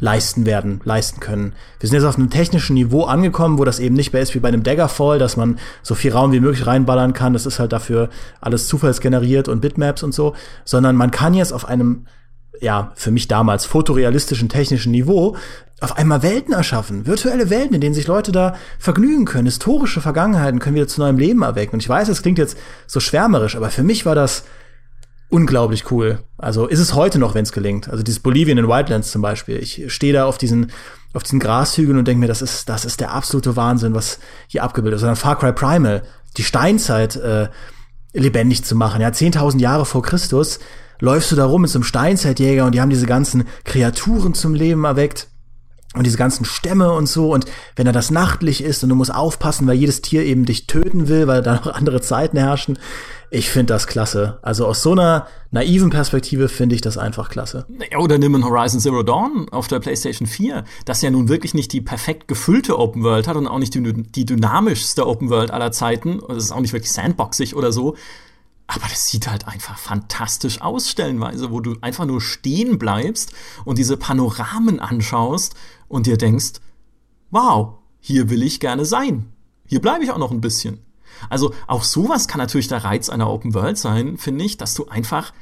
leisten werden, leisten können. Wir sind jetzt auf einem technischen Niveau angekommen, wo das eben nicht mehr ist wie bei einem Daggerfall, dass man so viel Raum wie möglich reinballern kann. Das ist halt dafür alles zufallsgeneriert und Bitmaps und so, sondern man kann jetzt auf einem ja, für mich damals fotorealistischen technischen Niveau auf einmal Welten erschaffen, virtuelle Welten, in denen sich Leute da vergnügen können, historische Vergangenheiten können wieder zu neuem Leben erwecken. Und ich weiß, es klingt jetzt so schwärmerisch, aber für mich war das unglaublich cool. Also ist es heute noch, wenn es gelingt. Also dieses Bolivien in Wildlands zum Beispiel. Ich stehe da auf diesen auf diesen Grashügeln und denke mir, das ist das ist der absolute Wahnsinn, was hier abgebildet ist. Oder Far Cry Primal, die Steinzeit äh, lebendig zu machen. Ja, 10.000 Jahre vor Christus läufst du da rum mit so einem Steinzeitjäger und die haben diese ganzen Kreaturen zum Leben erweckt und diese ganzen Stämme und so und wenn da das nachtlich ist und du musst aufpassen, weil jedes Tier eben dich töten will, weil da noch andere Zeiten herrschen. Ich finde das klasse. Also aus so einer naiven Perspektive finde ich das einfach klasse. Oder nimm ein Horizon Zero Dawn auf der PlayStation 4, das ja nun wirklich nicht die perfekt gefüllte Open World hat und auch nicht die, die dynamischste Open World aller Zeiten. Und es ist auch nicht wirklich sandboxig oder so, aber das sieht halt einfach fantastisch aus, stellenweise, wo du einfach nur stehen bleibst und diese Panoramen anschaust und dir denkst, wow, hier will ich gerne sein. Hier bleibe ich auch noch ein bisschen. Also auch sowas kann natürlich der Reiz einer Open World sein, finde ich, dass du einfach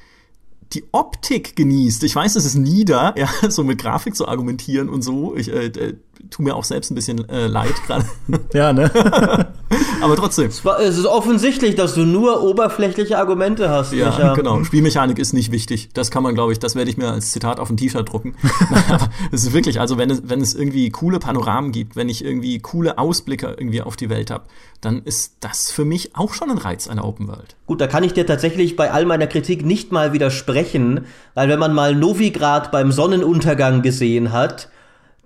die Optik genießt. Ich weiß, es ist nieder, ja, so mit Grafik zu argumentieren und so. Ich äh, tu mir auch selbst ein bisschen äh, leid gerade. Ja, ne? Aber trotzdem. Es, war, es, ist offensichtlich, dass du nur oberflächliche Argumente hast. Ja, Micha. genau. Spielmechanik ist nicht wichtig. Das kann man, glaube ich, das werde ich mir als Zitat auf ein T-Shirt drucken. Aber es ist wirklich, also wenn es, wenn es irgendwie coole Panoramen gibt, wenn ich irgendwie coole Ausblicke irgendwie auf die Welt habe, dann ist das für mich auch schon ein Reiz einer Open World. Gut, da kann ich dir tatsächlich bei all meiner Kritik nicht mal widersprechen, weil wenn man mal Novigrad beim Sonnenuntergang gesehen hat,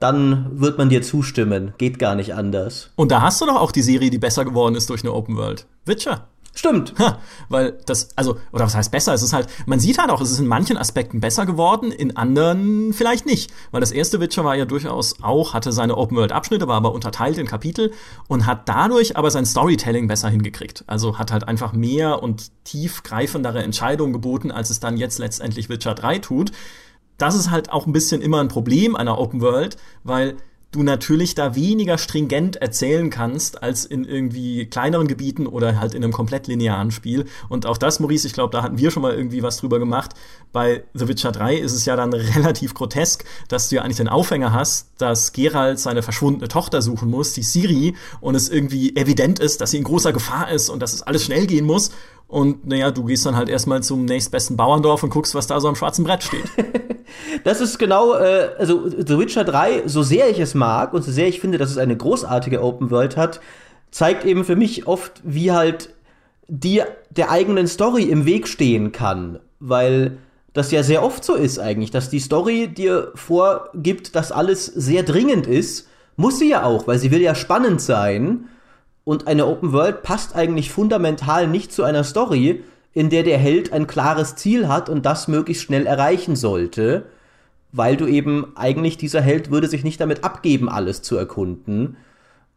dann wird man dir zustimmen. Geht gar nicht anders. Und da hast du doch auch die Serie, die besser geworden ist durch eine Open World. Witcher. Stimmt. Ha, weil das, also, oder was heißt besser? Es ist halt, man sieht halt auch, es ist in manchen Aspekten besser geworden, in anderen vielleicht nicht. Weil das erste Witcher war ja durchaus auch, hatte seine Open-World-Abschnitte, war aber unterteilt in Kapitel und hat dadurch aber sein Storytelling besser hingekriegt. Also hat halt einfach mehr und tiefgreifendere Entscheidungen geboten, als es dann jetzt letztendlich Witcher 3 tut das ist halt auch ein bisschen immer ein Problem einer Open World, weil du natürlich da weniger stringent erzählen kannst als in irgendwie kleineren Gebieten oder halt in einem komplett linearen Spiel. Und auch das, Maurice, ich glaube, da hatten wir schon mal irgendwie was drüber gemacht. Bei The Witcher 3 ist es ja dann relativ grotesk, dass du ja eigentlich den Aufhänger hast, dass Geralt seine verschwundene Tochter suchen muss, die Siri, und es irgendwie evident ist, dass sie in großer Gefahr ist und dass es alles schnell gehen muss. Und naja, du gehst dann halt erstmal zum nächstbesten Bauerndorf und guckst, was da so am schwarzen Brett steht. das ist genau, äh, also The Witcher 3, so sehr ich es mag und so sehr ich finde, dass es eine großartige Open World hat, zeigt eben für mich oft, wie halt die der eigenen Story im Weg stehen kann. Weil das ja sehr oft so ist eigentlich, dass die Story dir vorgibt, dass alles sehr dringend ist. Muss sie ja auch, weil sie will ja spannend sein. Und eine Open World passt eigentlich fundamental nicht zu einer Story, in der der Held ein klares Ziel hat und das möglichst schnell erreichen sollte, weil du eben eigentlich dieser Held würde sich nicht damit abgeben, alles zu erkunden.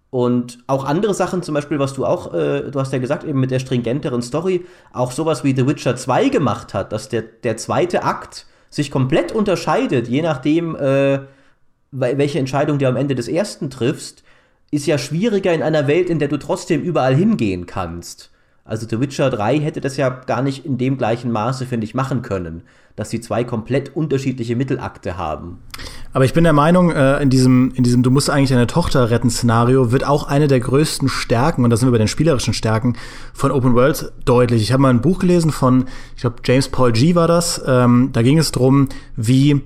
Und auch andere Sachen, zum Beispiel, was du auch, äh, du hast ja gesagt, eben mit der stringenteren Story, auch sowas wie The Witcher 2 gemacht hat, dass der, der zweite Akt sich komplett unterscheidet, je nachdem, äh, welche Entscheidung du am Ende des ersten triffst ist ja schwieriger in einer Welt, in der du trotzdem überall hingehen kannst. Also The Witcher 3 hätte das ja gar nicht in dem gleichen Maße, finde ich, machen können, dass sie zwei komplett unterschiedliche Mittelakte haben. Aber ich bin der Meinung, äh, in diesem, in diesem Du musst eigentlich deine Tochter retten Szenario wird auch eine der größten Stärken, und da sind wir bei den spielerischen Stärken, von Open World deutlich. Ich habe mal ein Buch gelesen von, ich glaube, James Paul G. war das. Ähm, da ging es drum, wie,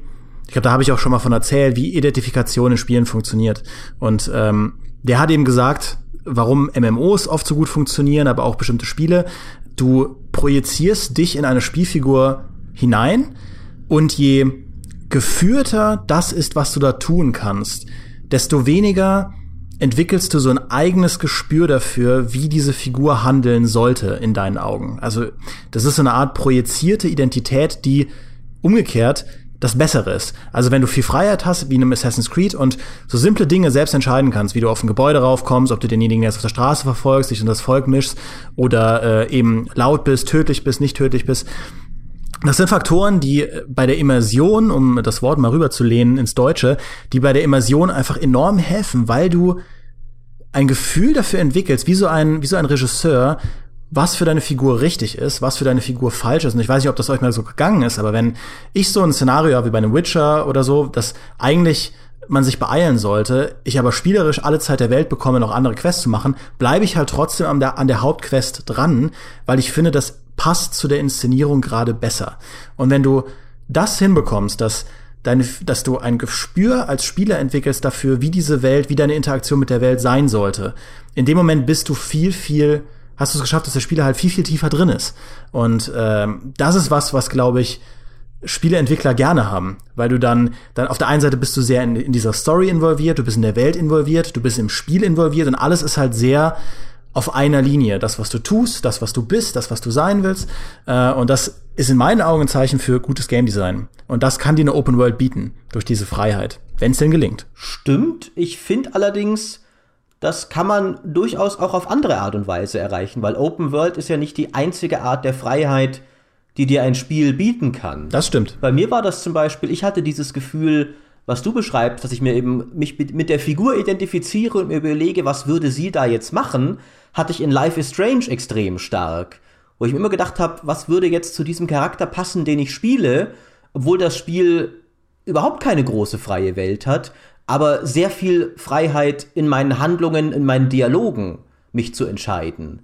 ich glaube, da habe ich auch schon mal von erzählt, wie Identifikation in Spielen funktioniert. Und ähm, der hat eben gesagt, warum MMOs oft so gut funktionieren, aber auch bestimmte Spiele. Du projizierst dich in eine Spielfigur hinein und je geführter das ist, was du da tun kannst, desto weniger entwickelst du so ein eigenes Gespür dafür, wie diese Figur handeln sollte in deinen Augen. Also das ist so eine Art projizierte Identität, die umgekehrt das Bessere ist. Also wenn du viel Freiheit hast, wie in einem Assassin's Creed und so simple Dinge selbst entscheiden kannst, wie du auf ein Gebäude raufkommst, ob du denjenigen jetzt auf der Straße verfolgst, dich in das Volk mischst oder äh, eben laut bist, tödlich bist, nicht tödlich bist. Das sind Faktoren, die bei der Immersion, um das Wort mal rüberzulehnen ins Deutsche, die bei der Immersion einfach enorm helfen, weil du ein Gefühl dafür entwickelst, wie so ein, wie so ein Regisseur, was für deine Figur richtig ist, was für deine Figur falsch ist. Und ich weiß nicht, ob das euch mal so gegangen ist, aber wenn ich so ein Szenario habe wie bei einem Witcher oder so, dass eigentlich man sich beeilen sollte, ich aber spielerisch alle Zeit der Welt bekomme, noch andere Quests zu machen, bleibe ich halt trotzdem an der, an der Hauptquest dran, weil ich finde, das passt zu der Inszenierung gerade besser. Und wenn du das hinbekommst, dass deine, dass du ein Gespür als Spieler entwickelst dafür, wie diese Welt, wie deine Interaktion mit der Welt sein sollte, in dem Moment bist du viel, viel hast du es geschafft, dass der Spieler halt viel, viel tiefer drin ist. Und ähm, das ist was, was, glaube ich, Spieleentwickler gerne haben, weil du dann, dann auf der einen Seite bist du sehr in, in dieser Story involviert, du bist in der Welt involviert, du bist im Spiel involviert und alles ist halt sehr auf einer Linie. Das, was du tust, das, was du bist, das, was du sein willst. Äh, und das ist in meinen Augen ein Zeichen für gutes Game Design. Und das kann dir eine Open World bieten, durch diese Freiheit, wenn es denn gelingt. Stimmt. Ich finde allerdings, das kann man durchaus auch auf andere Art und Weise erreichen, weil Open World ist ja nicht die einzige Art der Freiheit, die dir ein Spiel bieten kann. Das stimmt. Bei mir war das zum Beispiel, ich hatte dieses Gefühl, was du beschreibst, dass ich mir eben mich mit, der Figur identifiziere und mir überlege, was würde sie da jetzt machen, hatte ich in Life is Strange extrem stark. Wo ich mir immer gedacht habe, was würde jetzt zu diesem Charakter passen, den ich spiele, obwohl das Spiel überhaupt keine große freie Welt hat, aber sehr viel Freiheit in meinen Handlungen, in meinen Dialogen, mich zu entscheiden.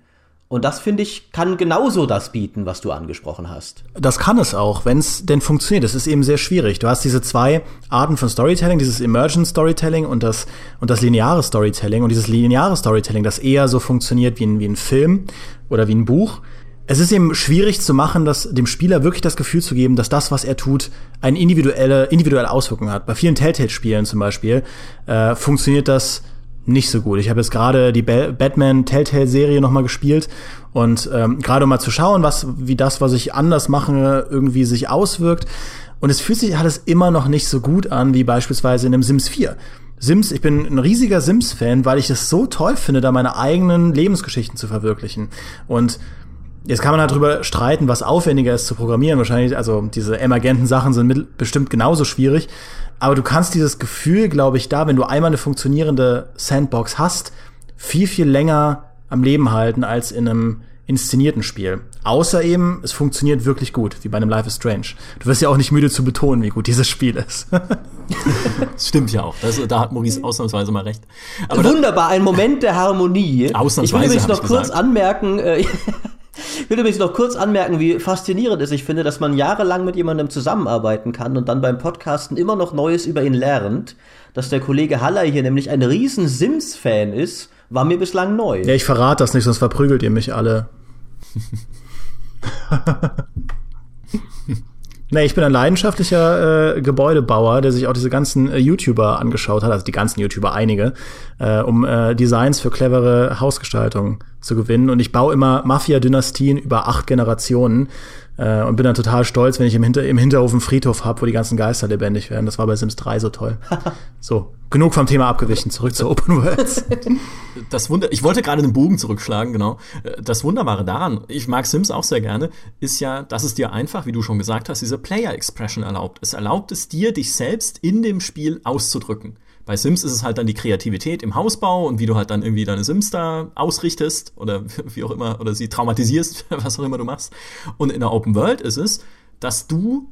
Und das, finde ich, kann genauso das bieten, was du angesprochen hast. Das kann es auch, wenn es denn funktioniert. Das ist eben sehr schwierig. Du hast diese zwei Arten von Storytelling, dieses Emergent Storytelling und das, und das lineare Storytelling. Und dieses lineare Storytelling, das eher so funktioniert wie ein, wie ein Film oder wie ein Buch, es ist eben schwierig zu machen, dass dem Spieler wirklich das Gefühl zu geben, dass das, was er tut, eine individuelle, individuelle Auswirkung hat. Bei vielen Telltale-Spielen zum Beispiel äh, funktioniert das nicht so gut. Ich habe jetzt gerade die Batman Telltale-Serie noch mal gespielt und ähm, gerade um mal zu schauen, was wie das, was ich anders mache, irgendwie sich auswirkt. Und es fühlt sich alles immer noch nicht so gut an wie beispielsweise in einem Sims 4. Sims, ich bin ein riesiger Sims-Fan, weil ich es so toll finde, da meine eigenen Lebensgeschichten zu verwirklichen. Und Jetzt kann man halt drüber streiten, was aufwendiger ist zu programmieren. Wahrscheinlich, also diese emergenten Sachen sind mit, bestimmt genauso schwierig. Aber du kannst dieses Gefühl, glaube ich, da, wenn du einmal eine funktionierende Sandbox hast, viel, viel länger am Leben halten als in einem inszenierten Spiel. Außer eben, es funktioniert wirklich gut, wie bei einem Life is Strange. Du wirst ja auch nicht müde zu betonen, wie gut dieses Spiel ist. das stimmt ja auch. Das, da hat Maurice ausnahmsweise mal recht. Aber Wunderbar, ein Moment der Harmonie. Ausnahmsweise. Ich will übrigens noch kurz gesagt. anmerken, äh, ich will übrigens noch kurz anmerken, wie faszinierend es ich finde, dass man jahrelang mit jemandem zusammenarbeiten kann und dann beim Podcasten immer noch Neues über ihn lernt. Dass der Kollege Haller hier nämlich ein riesen Sims-Fan ist war mir bislang neu. Ja, ich verrate das nicht, sonst verprügelt ihr mich alle. nee, ich bin ein leidenschaftlicher äh, Gebäudebauer, der sich auch diese ganzen äh, YouTuber angeschaut hat, also die ganzen YouTuber, einige, äh, um äh, Designs für clevere Hausgestaltung zu gewinnen. Und ich baue immer Mafia-Dynastien über acht Generationen. Äh, und bin dann total stolz, wenn ich im, Hinter im Hinterhof einen Friedhof habe, wo die ganzen Geister lebendig werden. Das war bei Sims 3 so toll. so, genug vom Thema abgewichen, zurück zu Open Worlds. Das Wunder, ich wollte gerade den Bogen zurückschlagen, genau. Das Wunderbare daran, ich mag Sims auch sehr gerne, ist ja, dass es dir einfach, wie du schon gesagt hast, diese Player Expression erlaubt. Es erlaubt es dir, dich selbst in dem Spiel auszudrücken. Bei Sims ist es halt dann die Kreativität im Hausbau und wie du halt dann irgendwie deine Sims da ausrichtest oder wie auch immer, oder sie traumatisierst, was auch immer du machst. Und in der Open World ist es, dass du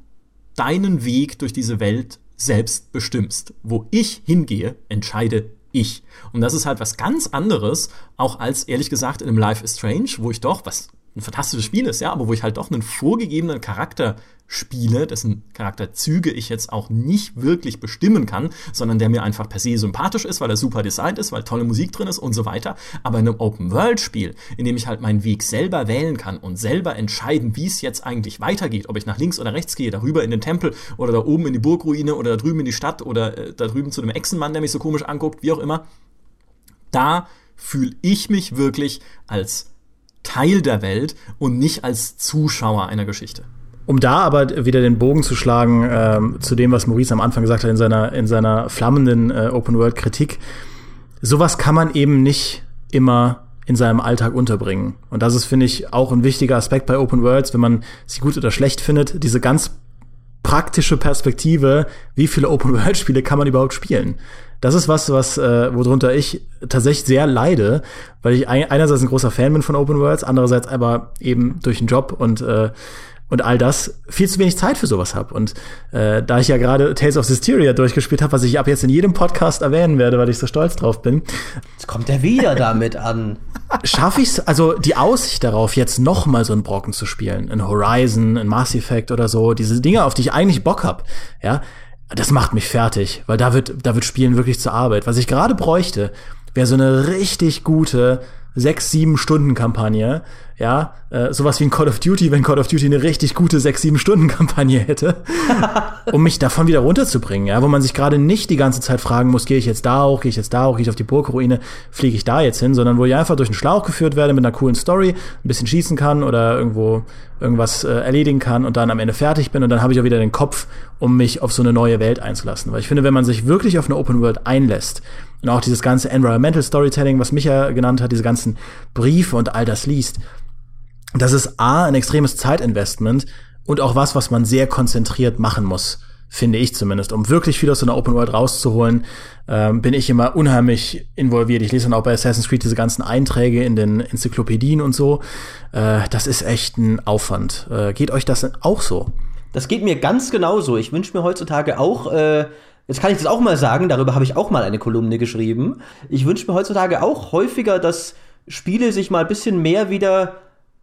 deinen Weg durch diese Welt selbst bestimmst. Wo ich hingehe, entscheide ich. Und das ist halt was ganz anderes, auch als ehrlich gesagt in einem Life is Strange, wo ich doch, was ein fantastisches Spiel ist, ja, aber wo ich halt doch einen vorgegebenen Charakter spiele, dessen Charakterzüge ich jetzt auch nicht wirklich bestimmen kann, sondern der mir einfach per se sympathisch ist, weil er super designt ist, weil tolle Musik drin ist und so weiter. Aber in einem Open-World-Spiel, in dem ich halt meinen Weg selber wählen kann und selber entscheiden, wie es jetzt eigentlich weitergeht, ob ich nach links oder rechts gehe, darüber in den Tempel oder da oben in die Burgruine oder da drüben in die Stadt oder äh, da drüben zu dem Echsenmann, der mich so komisch anguckt, wie auch immer, da fühle ich mich wirklich als Teil der Welt und nicht als Zuschauer einer Geschichte. Um da aber wieder den Bogen zu schlagen ähm, zu dem, was Maurice am Anfang gesagt hat in seiner, in seiner flammenden äh, Open-World-Kritik, sowas kann man eben nicht immer in seinem Alltag unterbringen. Und das ist, finde ich, auch ein wichtiger Aspekt bei Open Worlds, wenn man sie gut oder schlecht findet, diese ganz praktische Perspektive, wie viele Open-World-Spiele kann man überhaupt spielen? Das ist was, was äh, worunter ich tatsächlich sehr leide, weil ich einerseits ein großer Fan bin von Open Worlds, andererseits aber eben durch den Job und äh, und all das viel zu wenig Zeit für sowas habe. Und äh, da ich ja gerade Tales of Hysteria durchgespielt habe, was ich ab jetzt in jedem Podcast erwähnen werde, weil ich so stolz drauf bin. Jetzt kommt er wieder damit an. Schaffe ich es, also die Aussicht darauf, jetzt noch mal so einen Brocken zu spielen, ein Horizon, ein Mass Effect oder so, diese Dinge, auf die ich eigentlich Bock hab, ja, das macht mich fertig, weil da wird, da wird Spielen wirklich zur Arbeit. Was ich gerade bräuchte, wäre so eine richtig gute sechs, sieben Stunden Kampagne, ja, äh, sowas wie ein Call of Duty, wenn Call of Duty eine richtig gute sechs, sieben Stunden Kampagne hätte, um mich davon wieder runterzubringen, ja, wo man sich gerade nicht die ganze Zeit fragen muss, gehe ich jetzt da hoch, gehe ich jetzt da hoch, gehe ich auf die Burgruine, fliege ich da jetzt hin, sondern wo ich einfach durch den Schlauch geführt werde mit einer coolen Story, ein bisschen schießen kann oder irgendwo irgendwas äh, erledigen kann und dann am Ende fertig bin und dann habe ich auch wieder den Kopf, um mich auf so eine neue Welt einzulassen. Weil ich finde, wenn man sich wirklich auf eine Open World einlässt und auch dieses ganze Environmental Storytelling, was Micha genannt hat, diese ganzen Briefe und all das liest, das ist A, ein extremes Zeitinvestment und auch was, was man sehr konzentriert machen muss, finde ich zumindest. Um wirklich viel aus so einer Open World rauszuholen, ähm, bin ich immer unheimlich involviert. Ich lese dann auch bei Assassin's Creed diese ganzen Einträge in den Enzyklopädien und so. Äh, das ist echt ein Aufwand. Äh, geht euch das auch so? Das geht mir ganz genauso. Ich wünsche mir heutzutage auch, äh, jetzt kann ich das auch mal sagen, darüber habe ich auch mal eine Kolumne geschrieben. Ich wünsche mir heutzutage auch häufiger, dass Spiele sich mal ein bisschen mehr wieder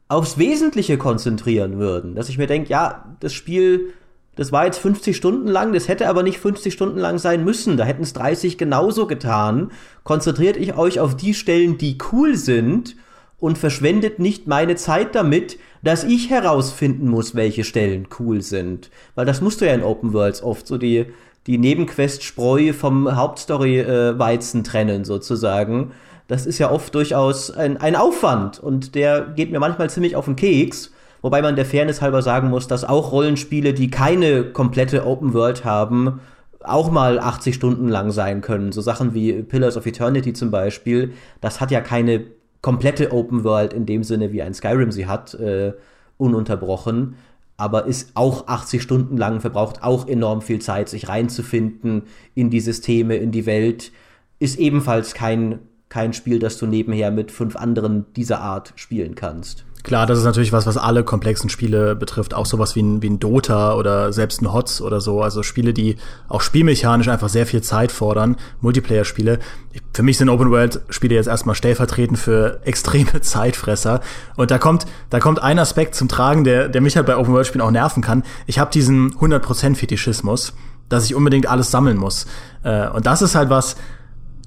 aufs Wesentliche konzentrieren würden. Dass ich mir denke, ja, das Spiel, das war jetzt 50 Stunden lang, das hätte aber nicht 50 Stunden lang sein müssen. Da hätten es 30 genauso getan. Konzentriert ich euch auf die Stellen, die cool sind und verschwendet nicht meine Zeit damit, dass ich herausfinden muss, welche Stellen cool sind. Weil das musst du ja in Open Worlds oft so die, die Nebenquest-Spreu vom Hauptstory-Weizen äh, trennen, sozusagen das ist ja oft durchaus ein, ein Aufwand und der geht mir manchmal ziemlich auf den Keks. Wobei man der Fairness halber sagen muss, dass auch Rollenspiele, die keine komplette Open World haben, auch mal 80 Stunden lang sein können. So Sachen wie Pillars of Eternity zum Beispiel, das hat ja keine komplette Open World in dem Sinne, wie ein Skyrim sie hat, äh, ununterbrochen. Aber ist auch 80 Stunden lang, verbraucht auch enorm viel Zeit, sich reinzufinden in die Systeme, in die Welt. Ist ebenfalls kein, kein Spiel, das du nebenher mit fünf anderen dieser Art spielen kannst. Klar, das ist natürlich was, was alle komplexen Spiele betrifft. Auch sowas wie ein, wie ein Dota oder selbst ein HOTS oder so. Also Spiele, die auch spielmechanisch einfach sehr viel Zeit fordern. Multiplayer-Spiele. Für mich sind Open-World-Spiele jetzt erstmal stellvertretend für extreme Zeitfresser. Und da kommt, da kommt ein Aspekt zum Tragen, der, der mich halt bei Open-World-Spielen auch nerven kann. Ich habe diesen 100% Fetischismus, dass ich unbedingt alles sammeln muss. Äh, und das ist halt was,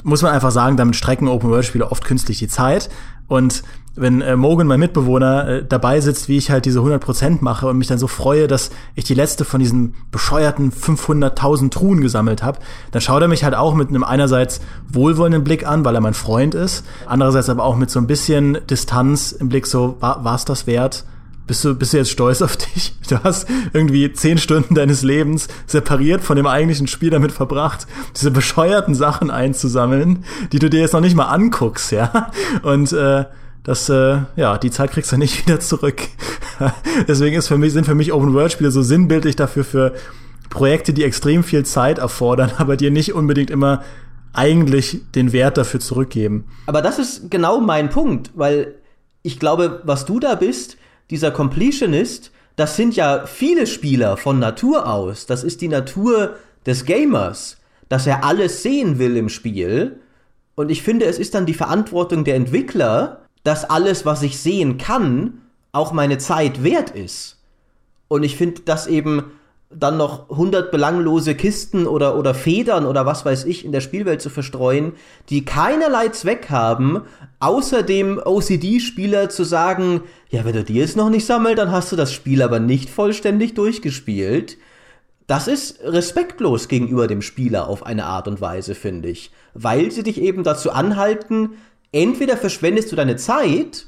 muss man einfach sagen, damit strecken Open-World-Spiele oft künstlich die Zeit. Und wenn äh, Morgan, mein Mitbewohner, äh, dabei sitzt, wie ich halt diese 100% mache und mich dann so freue, dass ich die letzte von diesen bescheuerten 500.000 Truhen gesammelt habe, dann schaut er mich halt auch mit einem einerseits wohlwollenden Blick an, weil er mein Freund ist, andererseits aber auch mit so ein bisschen Distanz im Blick so, war es das wert? Bist du, bist du jetzt stolz auf dich? Du hast irgendwie zehn Stunden deines Lebens separiert von dem eigentlichen Spiel damit verbracht, diese bescheuerten Sachen einzusammeln, die du dir jetzt noch nicht mal anguckst, ja? Und äh, das, äh, ja, die Zeit kriegst du nicht wieder zurück. Deswegen ist für mich, sind für mich Open-World-Spiele so sinnbildlich dafür für Projekte, die extrem viel Zeit erfordern, aber dir nicht unbedingt immer eigentlich den Wert dafür zurückgeben. Aber das ist genau mein Punkt, weil ich glaube, was du da bist, dieser Completionist, das sind ja viele Spieler von Natur aus. Das ist die Natur des Gamers, dass er alles sehen will im Spiel. Und ich finde, es ist dann die Verantwortung der Entwickler, dass alles, was ich sehen kann, auch meine Zeit wert ist. Und ich finde, dass eben dann noch 100 belanglose Kisten oder, oder Federn oder was weiß ich in der Spielwelt zu verstreuen, die keinerlei Zweck haben, außer dem OCD-Spieler zu sagen, ja, wenn du die jetzt noch nicht sammelst, dann hast du das Spiel aber nicht vollständig durchgespielt. Das ist respektlos gegenüber dem Spieler auf eine Art und Weise, finde ich. Weil sie dich eben dazu anhalten, entweder verschwendest du deine Zeit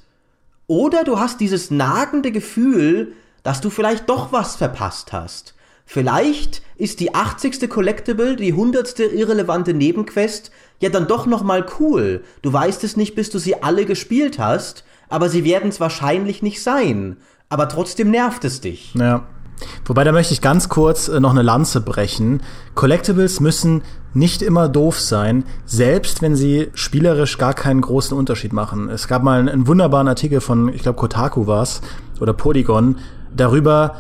oder du hast dieses nagende Gefühl, dass du vielleicht doch was verpasst hast. Vielleicht ist die 80. Collectible, die 100. irrelevante Nebenquest ja dann doch noch mal cool. Du weißt es nicht, bis du sie alle gespielt hast, aber sie werden es wahrscheinlich nicht sein. Aber trotzdem nervt es dich. Ja. Wobei, da möchte ich ganz kurz äh, noch eine Lanze brechen. Collectibles müssen nicht immer doof sein, selbst wenn sie spielerisch gar keinen großen Unterschied machen. Es gab mal einen, einen wunderbaren Artikel von, ich glaube, Kotaku war's oder Polygon, darüber,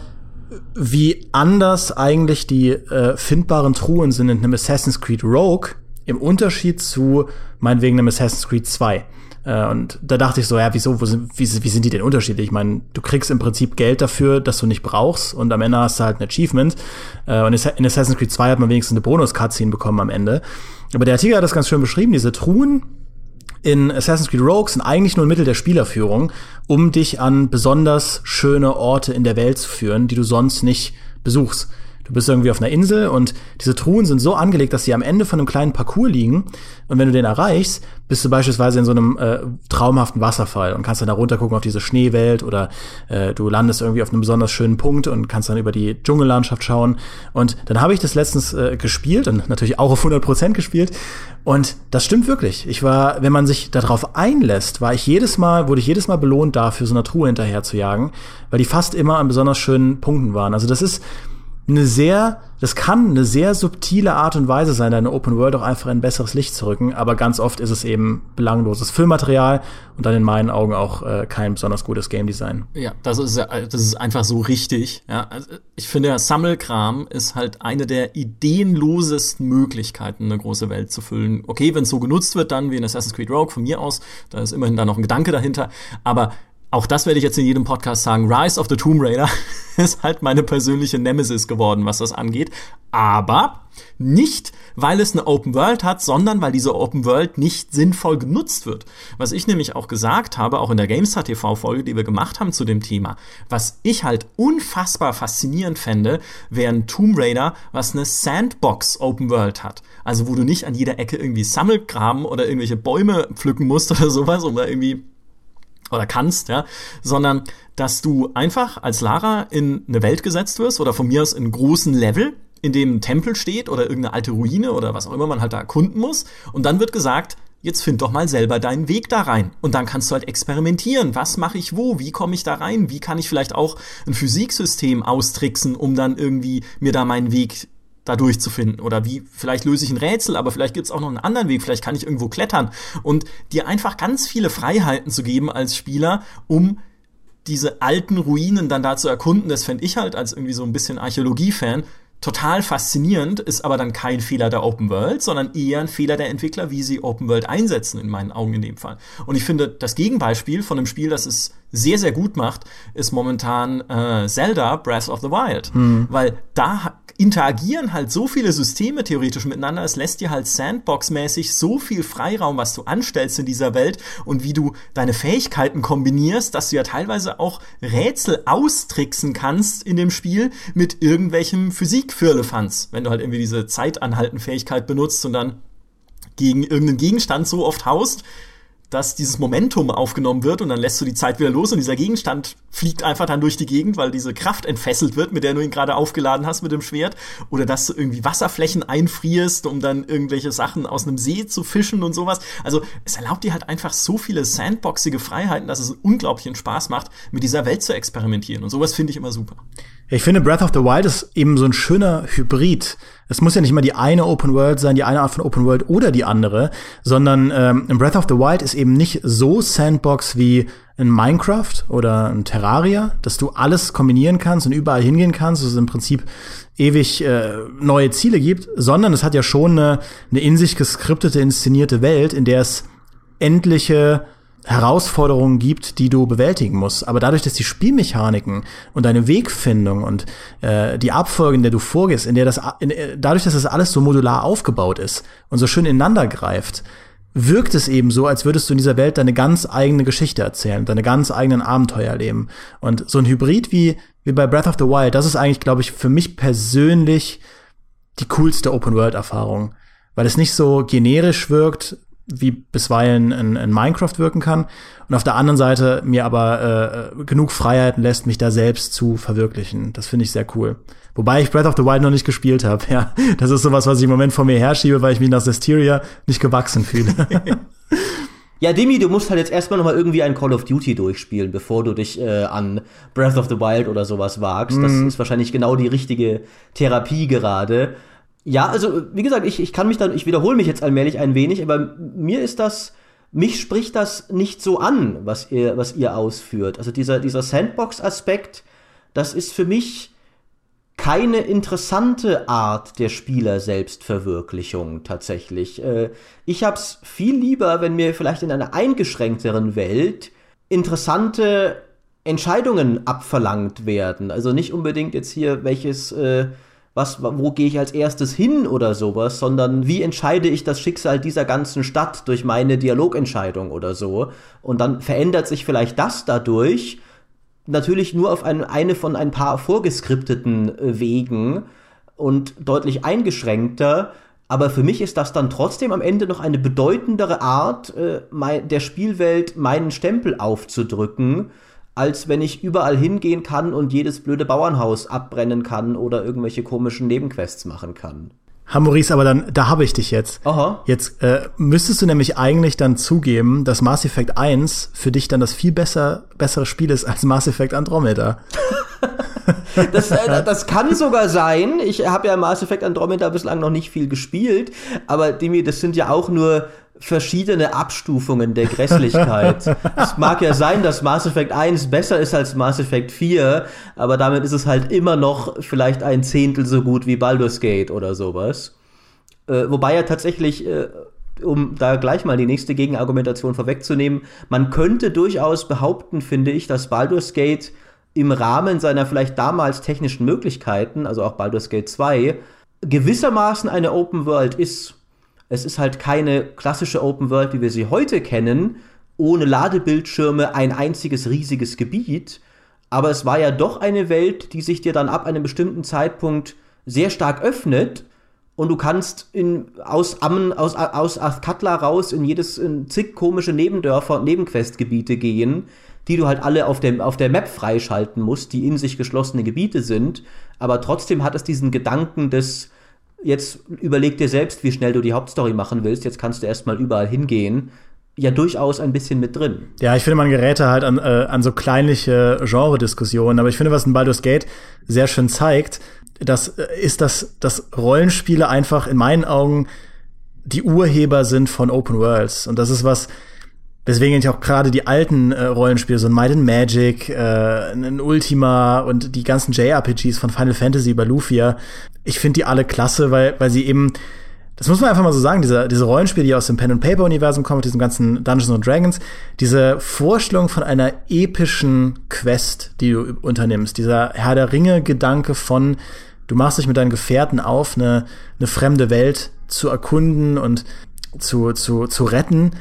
wie anders eigentlich die äh, findbaren Truhen sind in einem Assassin's Creed Rogue im Unterschied zu meinetwegen einem Assassin's Creed 2. Äh, und da dachte ich so, ja, wieso, wo sind, wie, wie sind die denn unterschiedlich? Ich meine, du kriegst im Prinzip Geld dafür, dass du nicht brauchst und am Ende hast du halt ein Achievement. Äh, und in Assassin's Creed 2 hat man wenigstens eine Bonus-Cutscene bekommen am Ende. Aber der Artikel hat das ganz schön beschrieben, diese Truhen, in Assassin's Creed Rogue sind eigentlich nur ein Mittel der Spielerführung, um dich an besonders schöne Orte in der Welt zu führen, die du sonst nicht besuchst. Du bist irgendwie auf einer Insel und diese Truhen sind so angelegt, dass sie am Ende von einem kleinen Parcours liegen. Und wenn du den erreichst, bist du beispielsweise in so einem äh, traumhaften Wasserfall und kannst dann da runter gucken auf diese Schneewelt oder äh, du landest irgendwie auf einem besonders schönen Punkt und kannst dann über die Dschungellandschaft schauen. Und dann habe ich das letztens äh, gespielt und natürlich auch auf 100 Prozent gespielt. Und das stimmt wirklich. Ich war, wenn man sich darauf einlässt, war ich jedes Mal, wurde ich jedes Mal belohnt dafür, so einer Truhe hinterher zu jagen, weil die fast immer an besonders schönen Punkten waren. Also das ist, eine sehr, das kann eine sehr subtile Art und Weise sein, deine Open World auch einfach in ein besseres Licht zu rücken, aber ganz oft ist es eben belangloses Filmmaterial und dann in meinen Augen auch äh, kein besonders gutes Game Design. Ja, das ist das ist einfach so richtig. Ja, also ich finde, Sammelkram ist halt eine der ideenlosesten Möglichkeiten, eine große Welt zu füllen. Okay, wenn es so genutzt wird, dann wie in Assassin's Creed Rogue von mir aus, da ist immerhin da noch ein Gedanke dahinter, aber auch das werde ich jetzt in jedem Podcast sagen, Rise of the Tomb Raider ist halt meine persönliche Nemesis geworden, was das angeht. Aber nicht, weil es eine Open World hat, sondern weil diese Open World nicht sinnvoll genutzt wird. Was ich nämlich auch gesagt habe, auch in der GameStar TV Folge, die wir gemacht haben zu dem Thema, was ich halt unfassbar faszinierend fände, wäre ein Tomb Raider, was eine Sandbox Open World hat. Also wo du nicht an jeder Ecke irgendwie Sammelgraben oder irgendwelche Bäume pflücken musst oder sowas, um da irgendwie oder kannst, ja, sondern dass du einfach als Lara in eine Welt gesetzt wirst oder von mir aus in einen großen Level, in dem ein Tempel steht oder irgendeine alte Ruine oder was auch immer man halt da erkunden muss. Und dann wird gesagt, jetzt find doch mal selber deinen Weg da rein. Und dann kannst du halt experimentieren. Was mache ich wo? Wie komme ich da rein? Wie kann ich vielleicht auch ein Physiksystem austricksen, um dann irgendwie mir da meinen Weg da durchzufinden. Oder wie, vielleicht löse ich ein Rätsel, aber vielleicht gibt es auch noch einen anderen Weg, vielleicht kann ich irgendwo klettern. Und dir einfach ganz viele Freiheiten zu geben als Spieler, um diese alten Ruinen dann da zu erkunden, das fände ich halt als irgendwie so ein bisschen Archäologie-Fan total faszinierend, ist aber dann kein Fehler der Open World, sondern eher ein Fehler der Entwickler, wie sie Open World einsetzen, in meinen Augen in dem Fall. Und ich finde, das Gegenbeispiel von einem Spiel, das es sehr, sehr gut macht, ist momentan äh, Zelda Breath of the Wild. Hm. Weil da interagieren halt so viele Systeme theoretisch miteinander. Es lässt dir halt Sandbox-mäßig so viel Freiraum, was du anstellst in dieser Welt und wie du deine Fähigkeiten kombinierst, dass du ja teilweise auch Rätsel austricksen kannst in dem Spiel mit irgendwelchem Physik-Firlefanz. Wenn du halt irgendwie diese Zeitanhalten-Fähigkeit benutzt und dann gegen irgendeinen Gegenstand so oft haust, dass dieses Momentum aufgenommen wird und dann lässt du die Zeit wieder los und dieser Gegenstand fliegt einfach dann durch die Gegend, weil diese Kraft entfesselt wird, mit der du ihn gerade aufgeladen hast mit dem Schwert. Oder dass du irgendwie Wasserflächen einfrierst, um dann irgendwelche Sachen aus einem See zu fischen und sowas. Also es erlaubt dir halt einfach so viele sandboxige Freiheiten, dass es einen unglaublichen Spaß macht, mit dieser Welt zu experimentieren. Und sowas finde ich immer super. Ich finde, Breath of the Wild ist eben so ein schöner Hybrid. Es muss ja nicht immer die eine Open World sein, die eine Art von Open World oder die andere, sondern ähm, Breath of the Wild ist eben nicht so Sandbox wie in Minecraft oder ein Terraria, dass du alles kombinieren kannst und überall hingehen kannst, dass es im Prinzip ewig äh, neue Ziele gibt, sondern es hat ja schon eine, eine in sich geskriptete, inszenierte Welt, in der es endliche Herausforderungen gibt, die du bewältigen musst. Aber dadurch, dass die Spielmechaniken und deine Wegfindung und äh, die Abfolge, in der du vorgehst, in der das, in, äh, dadurch, dass das alles so modular aufgebaut ist und so schön ineinander greift, wirkt es eben so, als würdest du in dieser Welt deine ganz eigene Geschichte erzählen, deine ganz eigenen Abenteuer erleben. Und so ein Hybrid wie, wie bei Breath of the Wild, das ist eigentlich, glaube ich, für mich persönlich die coolste Open-World-Erfahrung. Weil es nicht so generisch wirkt, wie bisweilen in, in, Minecraft wirken kann und auf der anderen Seite mir aber äh, genug Freiheiten lässt, mich da selbst zu verwirklichen. Das finde ich sehr cool. Wobei ich Breath of the Wild noch nicht gespielt habe. Ja, das ist sowas, was ich im Moment vor mir herschiebe, weil ich mich nach Zestiria nicht gewachsen fühle. Ja, Demi, du musst halt jetzt erstmal noch mal irgendwie ein Call of Duty durchspielen, bevor du dich äh, an Breath of the Wild oder sowas wagst. Mm. Das mhm. ist wahrscheinlich genau die richtige Therapie gerade. Ja, also wie gesagt, ich, ich kann mich dann, ich wiederhole mich jetzt allmählich ein wenig, aber mir ist das, mich spricht das nicht so an, was ihr, was ihr ausführt. Also dieser, dieser Sandbox-Aspekt, das ist für mich keine interessante Art der Spieler-Selbstverwirklichung tatsächlich. Äh, ich hab's viel lieber, wenn mir vielleicht in einer eingeschränkteren Welt interessante Entscheidungen abverlangt werden. Also nicht unbedingt jetzt hier welches äh, was, wo gehe ich als erstes hin oder sowas, sondern wie entscheide ich das Schicksal dieser ganzen Stadt durch meine Dialogentscheidung oder so. Und dann verändert sich vielleicht das dadurch, natürlich nur auf ein, eine von ein paar vorgeskripteten äh, Wegen und deutlich eingeschränkter. Aber für mich ist das dann trotzdem am Ende noch eine bedeutendere Art, äh, der Spielwelt meinen Stempel aufzudrücken als wenn ich überall hingehen kann und jedes blöde Bauernhaus abbrennen kann oder irgendwelche komischen Nebenquests machen kann. Ha, Maurice, aber dann, da habe ich dich jetzt. Aha. Jetzt äh, müsstest du nämlich eigentlich dann zugeben, dass Mass Effect 1 für dich dann das viel besser, bessere Spiel ist als Mass Effect Andromeda. das, äh, das kann sogar sein. Ich habe ja Mass Effect Andromeda bislang noch nicht viel gespielt, aber Demi, das sind ja auch nur verschiedene Abstufungen der Grässlichkeit. es mag ja sein, dass Mass Effect 1 besser ist als Mass Effect 4, aber damit ist es halt immer noch vielleicht ein Zehntel so gut wie Baldur's Gate oder sowas. Äh, wobei ja tatsächlich, äh, um da gleich mal die nächste Gegenargumentation vorwegzunehmen, man könnte durchaus behaupten, finde ich, dass Baldur's Gate im Rahmen seiner vielleicht damals technischen Möglichkeiten, also auch Baldur's Gate 2, gewissermaßen eine Open World ist. Es ist halt keine klassische Open World, wie wir sie heute kennen, ohne Ladebildschirme, ein einziges riesiges Gebiet. Aber es war ja doch eine Welt, die sich dir dann ab einem bestimmten Zeitpunkt sehr stark öffnet und du kannst in, aus Ammen, aus, aus Athkatla raus in jedes in zig komische Nebendörfer und Nebenquestgebiete gehen, die du halt alle auf, dem, auf der Map freischalten musst, die in sich geschlossene Gebiete sind. Aber trotzdem hat es diesen Gedanken des jetzt überleg dir selbst, wie schnell du die Hauptstory machen willst. Jetzt kannst du erstmal überall hingehen. Ja, durchaus ein bisschen mit drin. Ja, ich finde, man gerät halt an, äh, an so kleinliche Genre-Diskussionen. Aber ich finde, was in Baldur's Gate sehr schön zeigt, das äh, ist, dass, dass Rollenspiele einfach in meinen Augen die Urheber sind von Open Worlds. Und das ist was, weswegen ich auch gerade die alten äh, Rollenspiele, so ein Might and Magic, äh, ein Ultima und die ganzen JRPGs von Final Fantasy bei Lufia, ich finde die alle klasse, weil, weil sie eben das muss man einfach mal so sagen, diese, diese Rollenspiele, die aus dem Pen-and-Paper-Universum kommen, mit diesem ganzen Dungeons and Dragons, diese Vorstellung von einer epischen Quest, die du unternimmst, dieser Herr der Ringe-Gedanke von, du machst dich mit deinen Gefährten auf, eine, eine fremde Welt zu erkunden und zu, zu, zu retten,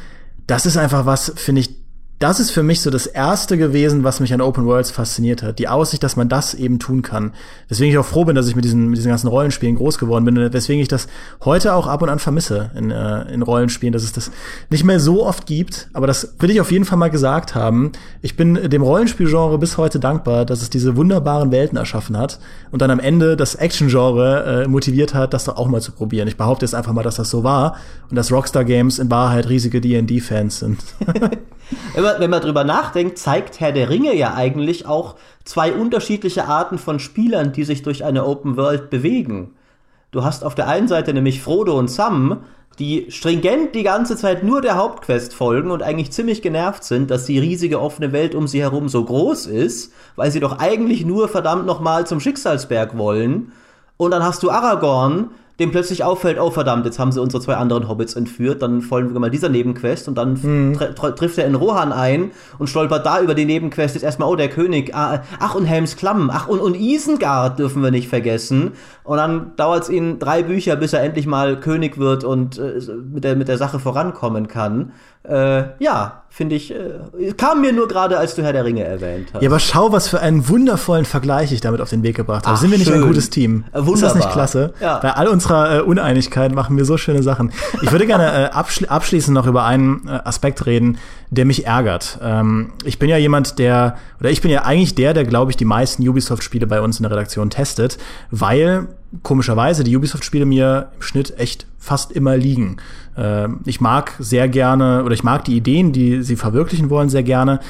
das ist einfach was, finde ich, das ist für mich so das erste gewesen, was mich an Open Worlds fasziniert hat. Die Aussicht, dass man das eben tun kann. Deswegen ich auch froh bin, dass ich mit diesen, mit diesen ganzen Rollenspielen groß geworden bin. Weswegen ich das heute auch ab und an vermisse in, äh, in Rollenspielen, dass es das nicht mehr so oft gibt. Aber das will ich auf jeden Fall mal gesagt haben. Ich bin dem Rollenspielgenre bis heute dankbar, dass es diese wunderbaren Welten erschaffen hat und dann am Ende das Action-Genre äh, motiviert hat, das doch auch mal zu probieren. Ich behaupte jetzt einfach mal, dass das so war und dass Rockstar Games in Wahrheit riesige D&D-Fans sind. wenn, man, wenn man drüber nachdenkt, zeigt Herr der Ringe ja eigentlich auch zwei unterschiedliche Arten von Spielern, die sich durch eine Open World bewegen. Du hast auf der einen Seite nämlich Frodo und Sam, die stringent die ganze Zeit nur der Hauptquest folgen und eigentlich ziemlich genervt sind, dass die riesige offene Welt um sie herum so groß ist, weil sie doch eigentlich nur verdammt nochmal zum Schicksalsberg wollen. Und dann hast du Aragorn, dem plötzlich auffällt, oh verdammt, jetzt haben sie unsere zwei anderen Hobbits entführt, dann folgen wir mal dieser Nebenquest und dann mhm. tr trifft er in Rohan ein und stolpert da über die Nebenquest jetzt erstmal, oh der König, ah, ach und Helms Klamm, ach und, und Isengard dürfen wir nicht vergessen. Und dann dauert es ihn drei Bücher, bis er endlich mal König wird und äh, mit, der, mit der Sache vorankommen kann. Äh, ja, finde ich, äh, kam mir nur gerade, als du Herr der Ringe erwähnt hast. Ja, aber schau, was für einen wundervollen Vergleich ich damit auf den Weg gebracht habe. Ach, Sind wir nicht schön. ein gutes Team? Äh, wunderbar. Ist das nicht klasse? Ja. Bei all unserer äh, Uneinigkeit machen wir so schöne Sachen. Ich würde gerne äh, abschli abschließend noch über einen äh, Aspekt reden, der mich ärgert. Ähm, ich bin ja jemand, der, oder ich bin ja eigentlich der, der, glaube ich, die meisten Ubisoft-Spiele bei uns in der Redaktion testet, weil komischerweise die Ubisoft-Spiele mir im Schnitt echt fast immer liegen. Äh, ich mag sehr gerne oder ich mag die Ideen, die sie verwirklichen wollen, sehr gerne.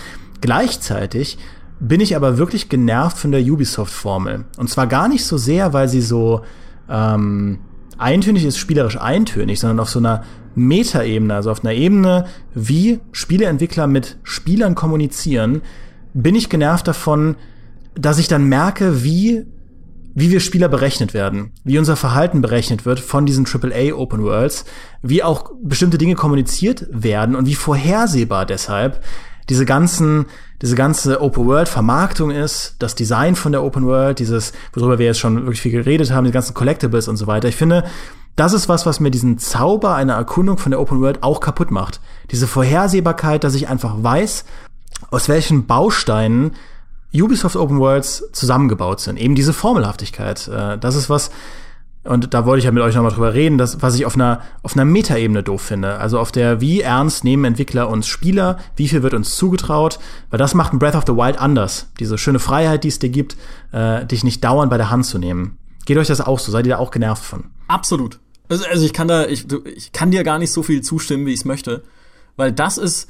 Gleichzeitig bin ich aber wirklich genervt von der Ubisoft-Formel. Und zwar gar nicht so sehr, weil sie so ähm, eintönig ist, spielerisch eintönig, sondern auf so einer Metaebene, also auf einer Ebene, wie Spieleentwickler mit Spielern kommunizieren, bin ich genervt davon, dass ich dann merke, wie wie wir Spieler berechnet werden, wie unser Verhalten berechnet wird von diesen AAA Open Worlds, wie auch bestimmte Dinge kommuniziert werden und wie vorhersehbar deshalb diese ganzen, diese ganze Open World Vermarktung ist, das Design von der Open World, dieses, worüber wir jetzt schon wirklich viel geredet haben, die ganzen Collectibles und so weiter. Ich finde, das ist was, was mir diesen Zauber einer Erkundung von der Open World auch kaputt macht. Diese Vorhersehbarkeit, dass ich einfach weiß, aus welchen Bausteinen Ubisoft Open Worlds zusammengebaut sind. Eben diese Formelhaftigkeit. Äh, das ist was, und da wollte ich ja mit euch nochmal drüber reden, das, was ich auf einer, auf einer Metaebene doof finde. Also auf der, wie ernst nehmen Entwickler uns Spieler, wie viel wird uns zugetraut, weil das macht ein Breath of the Wild anders. Diese schöne Freiheit, die es dir gibt, äh, dich nicht dauernd bei der Hand zu nehmen. Geht euch das auch so? Seid ihr da auch genervt von? Absolut. Also, also ich kann da, ich, ich kann dir gar nicht so viel zustimmen, wie ich es möchte. Weil das ist,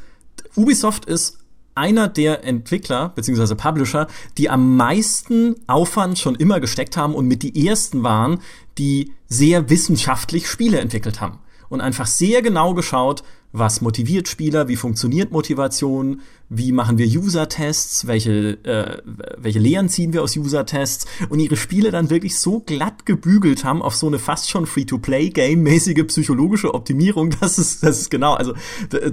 Ubisoft ist einer der Entwickler beziehungsweise Publisher, die am meisten Aufwand schon immer gesteckt haben und mit die ersten waren, die sehr wissenschaftlich Spiele entwickelt haben. Und einfach sehr genau geschaut, was motiviert Spieler, wie funktioniert Motivation, wie machen wir User-Tests, welche, äh, welche Lehren ziehen wir aus User-Tests und ihre Spiele dann wirklich so glatt gebügelt haben auf so eine fast schon Free-to-Play-Game-mäßige psychologische Optimierung, das ist, das ist genau, also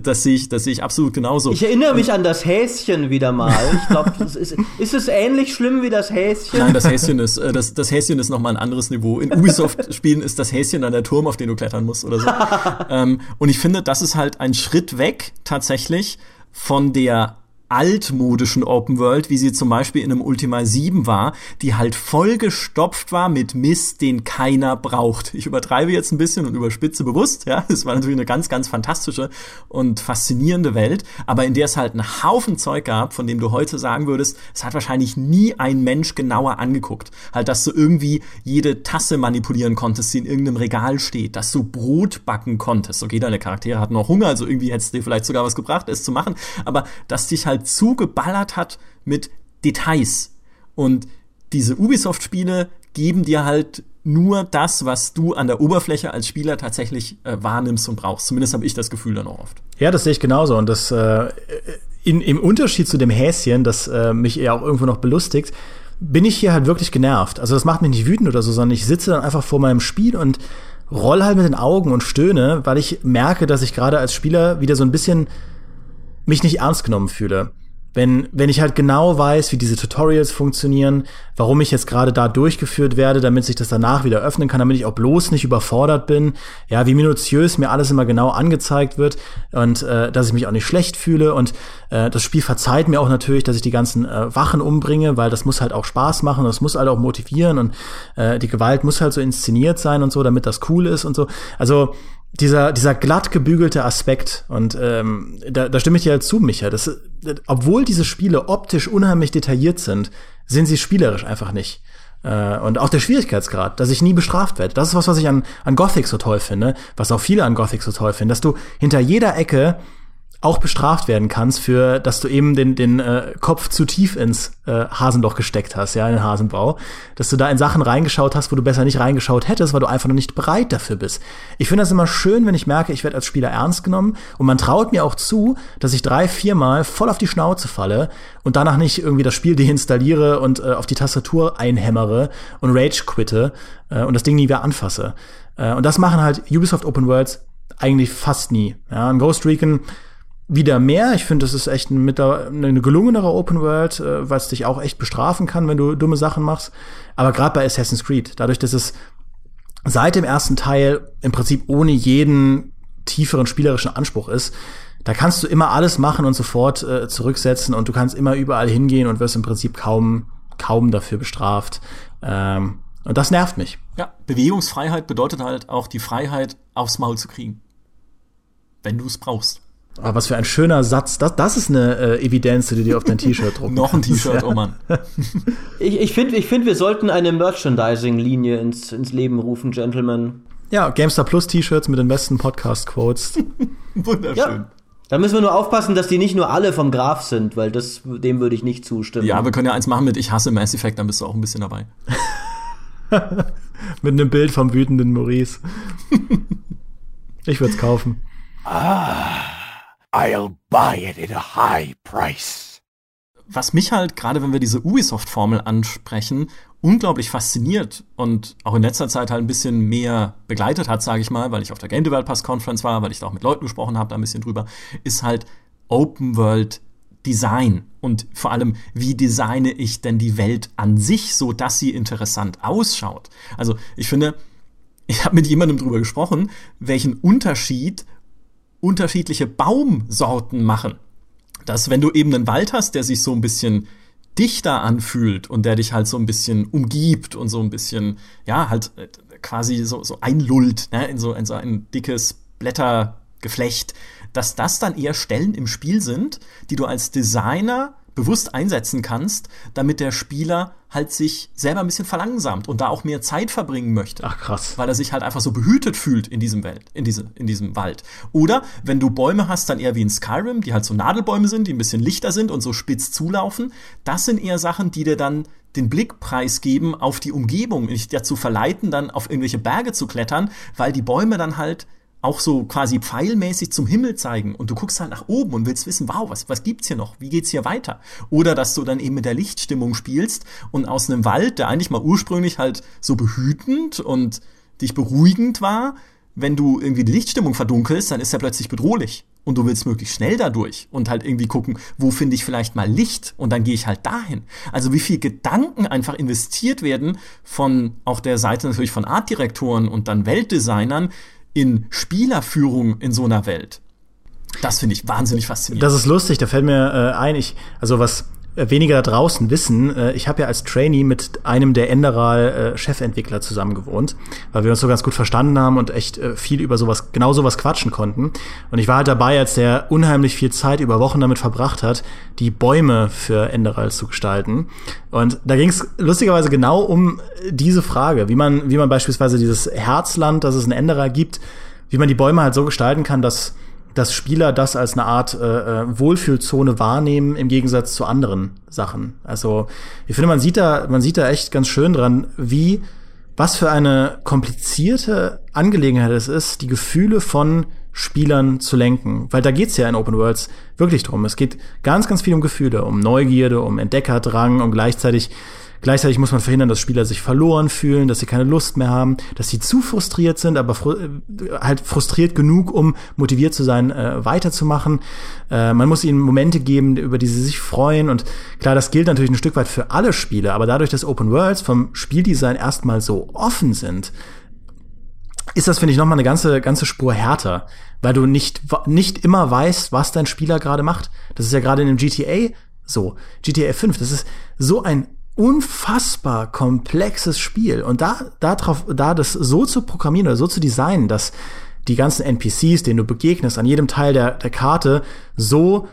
das sehe ich, das sehe ich absolut genauso. Ich erinnere mich an das Häschen wieder mal. Ich glaube, ist, ist es ähnlich schlimm wie das Häschen? Nein, das Häschen ist, äh, das, das Häschen ist nochmal ein anderes Niveau. In Ubisoft-Spielen ist das Häschen dann der Turm, auf den du klettern musst oder so. ähm, und ich finde, das ist halt ein Schritt weg tatsächlich von der altmodischen Open World, wie sie zum Beispiel in einem Ultima 7 war, die halt vollgestopft war mit Mist, den keiner braucht. Ich übertreibe jetzt ein bisschen und überspitze bewusst, ja. Es war natürlich eine ganz, ganz fantastische und faszinierende Welt, aber in der es halt einen Haufen Zeug gab, von dem du heute sagen würdest, es hat wahrscheinlich nie ein Mensch genauer angeguckt. Halt, dass du irgendwie jede Tasse manipulieren konntest, die in irgendeinem Regal steht, dass du Brot backen konntest. Okay, deine Charaktere hatten noch Hunger, also irgendwie hättest dir vielleicht sogar was gebracht, es zu machen, aber dass dich halt zugeballert hat mit Details. Und diese Ubisoft-Spiele geben dir halt nur das, was du an der Oberfläche als Spieler tatsächlich äh, wahrnimmst und brauchst. Zumindest habe ich das Gefühl dann auch oft. Ja, das sehe ich genauso. Und das äh, in, im Unterschied zu dem Häschen, das äh, mich eher auch irgendwo noch belustigt, bin ich hier halt wirklich genervt. Also das macht mich nicht wütend oder so, sondern ich sitze dann einfach vor meinem Spiel und roll halt mit den Augen und stöhne, weil ich merke, dass ich gerade als Spieler wieder so ein bisschen mich nicht ernst genommen fühle. Wenn, wenn ich halt genau weiß, wie diese Tutorials funktionieren, warum ich jetzt gerade da durchgeführt werde, damit sich das danach wieder öffnen kann, damit ich auch bloß nicht überfordert bin, ja, wie minutiös mir alles immer genau angezeigt wird und äh, dass ich mich auch nicht schlecht fühle und äh, das Spiel verzeiht mir auch natürlich, dass ich die ganzen äh, Wachen umbringe, weil das muss halt auch Spaß machen, das muss halt auch motivieren und äh, die Gewalt muss halt so inszeniert sein und so, damit das cool ist und so. Also dieser, dieser glatt gebügelte Aspekt, und ähm, da, da stimme ich dir halt zu, Micha, das, obwohl diese Spiele optisch unheimlich detailliert sind, sind sie spielerisch einfach nicht. Äh, und auch der Schwierigkeitsgrad, dass ich nie bestraft werde. Das ist was, was ich an, an Gothic so toll finde, was auch viele an Gothic so toll finden, dass du hinter jeder Ecke auch bestraft werden kannst für, dass du eben den, den äh, Kopf zu tief ins äh, Hasenloch gesteckt hast, ja, in den Hasenbau. Dass du da in Sachen reingeschaut hast, wo du besser nicht reingeschaut hättest, weil du einfach noch nicht bereit dafür bist. Ich finde das immer schön, wenn ich merke, ich werde als Spieler ernst genommen und man traut mir auch zu, dass ich drei, viermal voll auf die Schnauze falle und danach nicht irgendwie das Spiel deinstalliere und äh, auf die Tastatur einhämmere und Rage quitte äh, und das Ding nie wieder anfasse. Äh, und das machen halt Ubisoft Open Worlds eigentlich fast nie. Ja, ein Ghost Recon wieder mehr. Ich finde, das ist echt ein, eine gelungenere Open World, äh, weil es dich auch echt bestrafen kann, wenn du dumme Sachen machst. Aber gerade bei Assassin's Creed, dadurch, dass es seit dem ersten Teil im Prinzip ohne jeden tieferen spielerischen Anspruch ist, da kannst du immer alles machen und sofort äh, zurücksetzen und du kannst immer überall hingehen und wirst im Prinzip kaum, kaum dafür bestraft. Ähm, und das nervt mich. Ja, Bewegungsfreiheit bedeutet halt auch die Freiheit, aufs Maul zu kriegen. Wenn du es brauchst. Oh, was für ein schöner Satz. Das, das ist eine äh, Evidenz, die du dir auf dein T-Shirt drucken Noch ein T-Shirt, oh Mann. ich ich finde, ich find, wir sollten eine Merchandising-Linie ins, ins Leben rufen, Gentlemen. Ja, Gamestar Plus T-Shirts mit den besten Podcast-Quotes. Wunderschön. Ja. Da müssen wir nur aufpassen, dass die nicht nur alle vom Graf sind, weil das, dem würde ich nicht zustimmen. Ja, wir können ja eins machen mit Ich hasse Mass Effect, dann bist du auch ein bisschen dabei. mit einem Bild vom wütenden Maurice. ich würde es kaufen. Ah. I'll buy it at a high price. Was mich halt, gerade wenn wir diese Ubisoft-Formel ansprechen, unglaublich fasziniert und auch in letzter Zeit halt ein bisschen mehr begleitet hat, sage ich mal, weil ich auf der Game Developers Conference war, weil ich da auch mit Leuten gesprochen habe, da ein bisschen drüber, ist halt Open World Design und vor allem, wie designe ich denn die Welt an sich, so dass sie interessant ausschaut. Also ich finde, ich habe mit jemandem drüber gesprochen, welchen Unterschied unterschiedliche Baumsorten machen. Dass wenn du eben einen Wald hast, der sich so ein bisschen dichter anfühlt und der dich halt so ein bisschen umgibt und so ein bisschen, ja, halt äh, quasi so, so einlullt, ne, in so, in so ein dickes Blättergeflecht, dass das dann eher Stellen im Spiel sind, die du als Designer bewusst einsetzen kannst, damit der Spieler halt sich selber ein bisschen verlangsamt und da auch mehr Zeit verbringen möchte. Ach krass. Weil er sich halt einfach so behütet fühlt in diesem Welt, in, diese, in diesem Wald. Oder wenn du Bäume hast, dann eher wie in Skyrim, die halt so Nadelbäume sind, die ein bisschen lichter sind und so spitz zulaufen. Das sind eher Sachen, die dir dann den Blick preisgeben auf die Umgebung, dich dazu verleiten, dann auf irgendwelche Berge zu klettern, weil die Bäume dann halt auch so quasi pfeilmäßig zum Himmel zeigen und du guckst halt nach oben und willst wissen, wow, was, was gibt's hier noch? Wie geht's hier weiter? Oder dass du dann eben mit der Lichtstimmung spielst und aus einem Wald, der eigentlich mal ursprünglich halt so behütend und dich beruhigend war, wenn du irgendwie die Lichtstimmung verdunkelst, dann ist er plötzlich bedrohlich und du willst möglichst schnell dadurch und halt irgendwie gucken, wo finde ich vielleicht mal Licht und dann gehe ich halt dahin. Also wie viel Gedanken einfach investiert werden von auch der Seite natürlich von Artdirektoren und dann Weltdesignern, in Spielerführung in so einer Welt. Das finde ich wahnsinnig faszinierend. Das ist lustig, da fällt mir äh, ein, ich, also was weniger da draußen wissen, äh, ich habe ja als Trainee mit einem der Enderal äh, zusammen gewohnt, weil wir uns so ganz gut verstanden haben und echt äh, viel über sowas, genau sowas quatschen konnten. Und ich war halt dabei, als der unheimlich viel Zeit über Wochen damit verbracht hat, die Bäume für Enderal zu gestalten. Und da ging es lustigerweise genau um diese Frage, wie man, wie man beispielsweise dieses Herzland, das es in Enderal gibt, wie man die Bäume halt so gestalten kann, dass dass Spieler das als eine Art äh, äh, Wohlfühlzone wahrnehmen im Gegensatz zu anderen Sachen. Also ich finde, man sieht da, man sieht da echt ganz schön dran, wie was für eine komplizierte Angelegenheit es ist, die Gefühle von Spielern zu lenken. Weil da geht's ja in Open Worlds wirklich drum. Es geht ganz, ganz viel um Gefühle, um Neugierde, um Entdeckerdrang und gleichzeitig Gleichzeitig muss man verhindern, dass Spieler sich verloren fühlen, dass sie keine Lust mehr haben, dass sie zu frustriert sind, aber fr äh, halt frustriert genug, um motiviert zu sein, äh, weiterzumachen. Äh, man muss ihnen Momente geben, über die sie sich freuen. Und klar, das gilt natürlich ein Stück weit für alle Spiele, aber dadurch, dass Open Worlds vom Spieldesign erstmal so offen sind, ist das, finde ich, nochmal eine ganze, ganze Spur härter, weil du nicht, nicht immer weißt, was dein Spieler gerade macht. Das ist ja gerade in dem GTA so. GTA 5, das ist so ein unfassbar komplexes Spiel. Und da, da drauf, da das so zu programmieren oder so zu designen, dass die ganzen NPCs, denen du begegnest, an jedem Teil der, der Karte so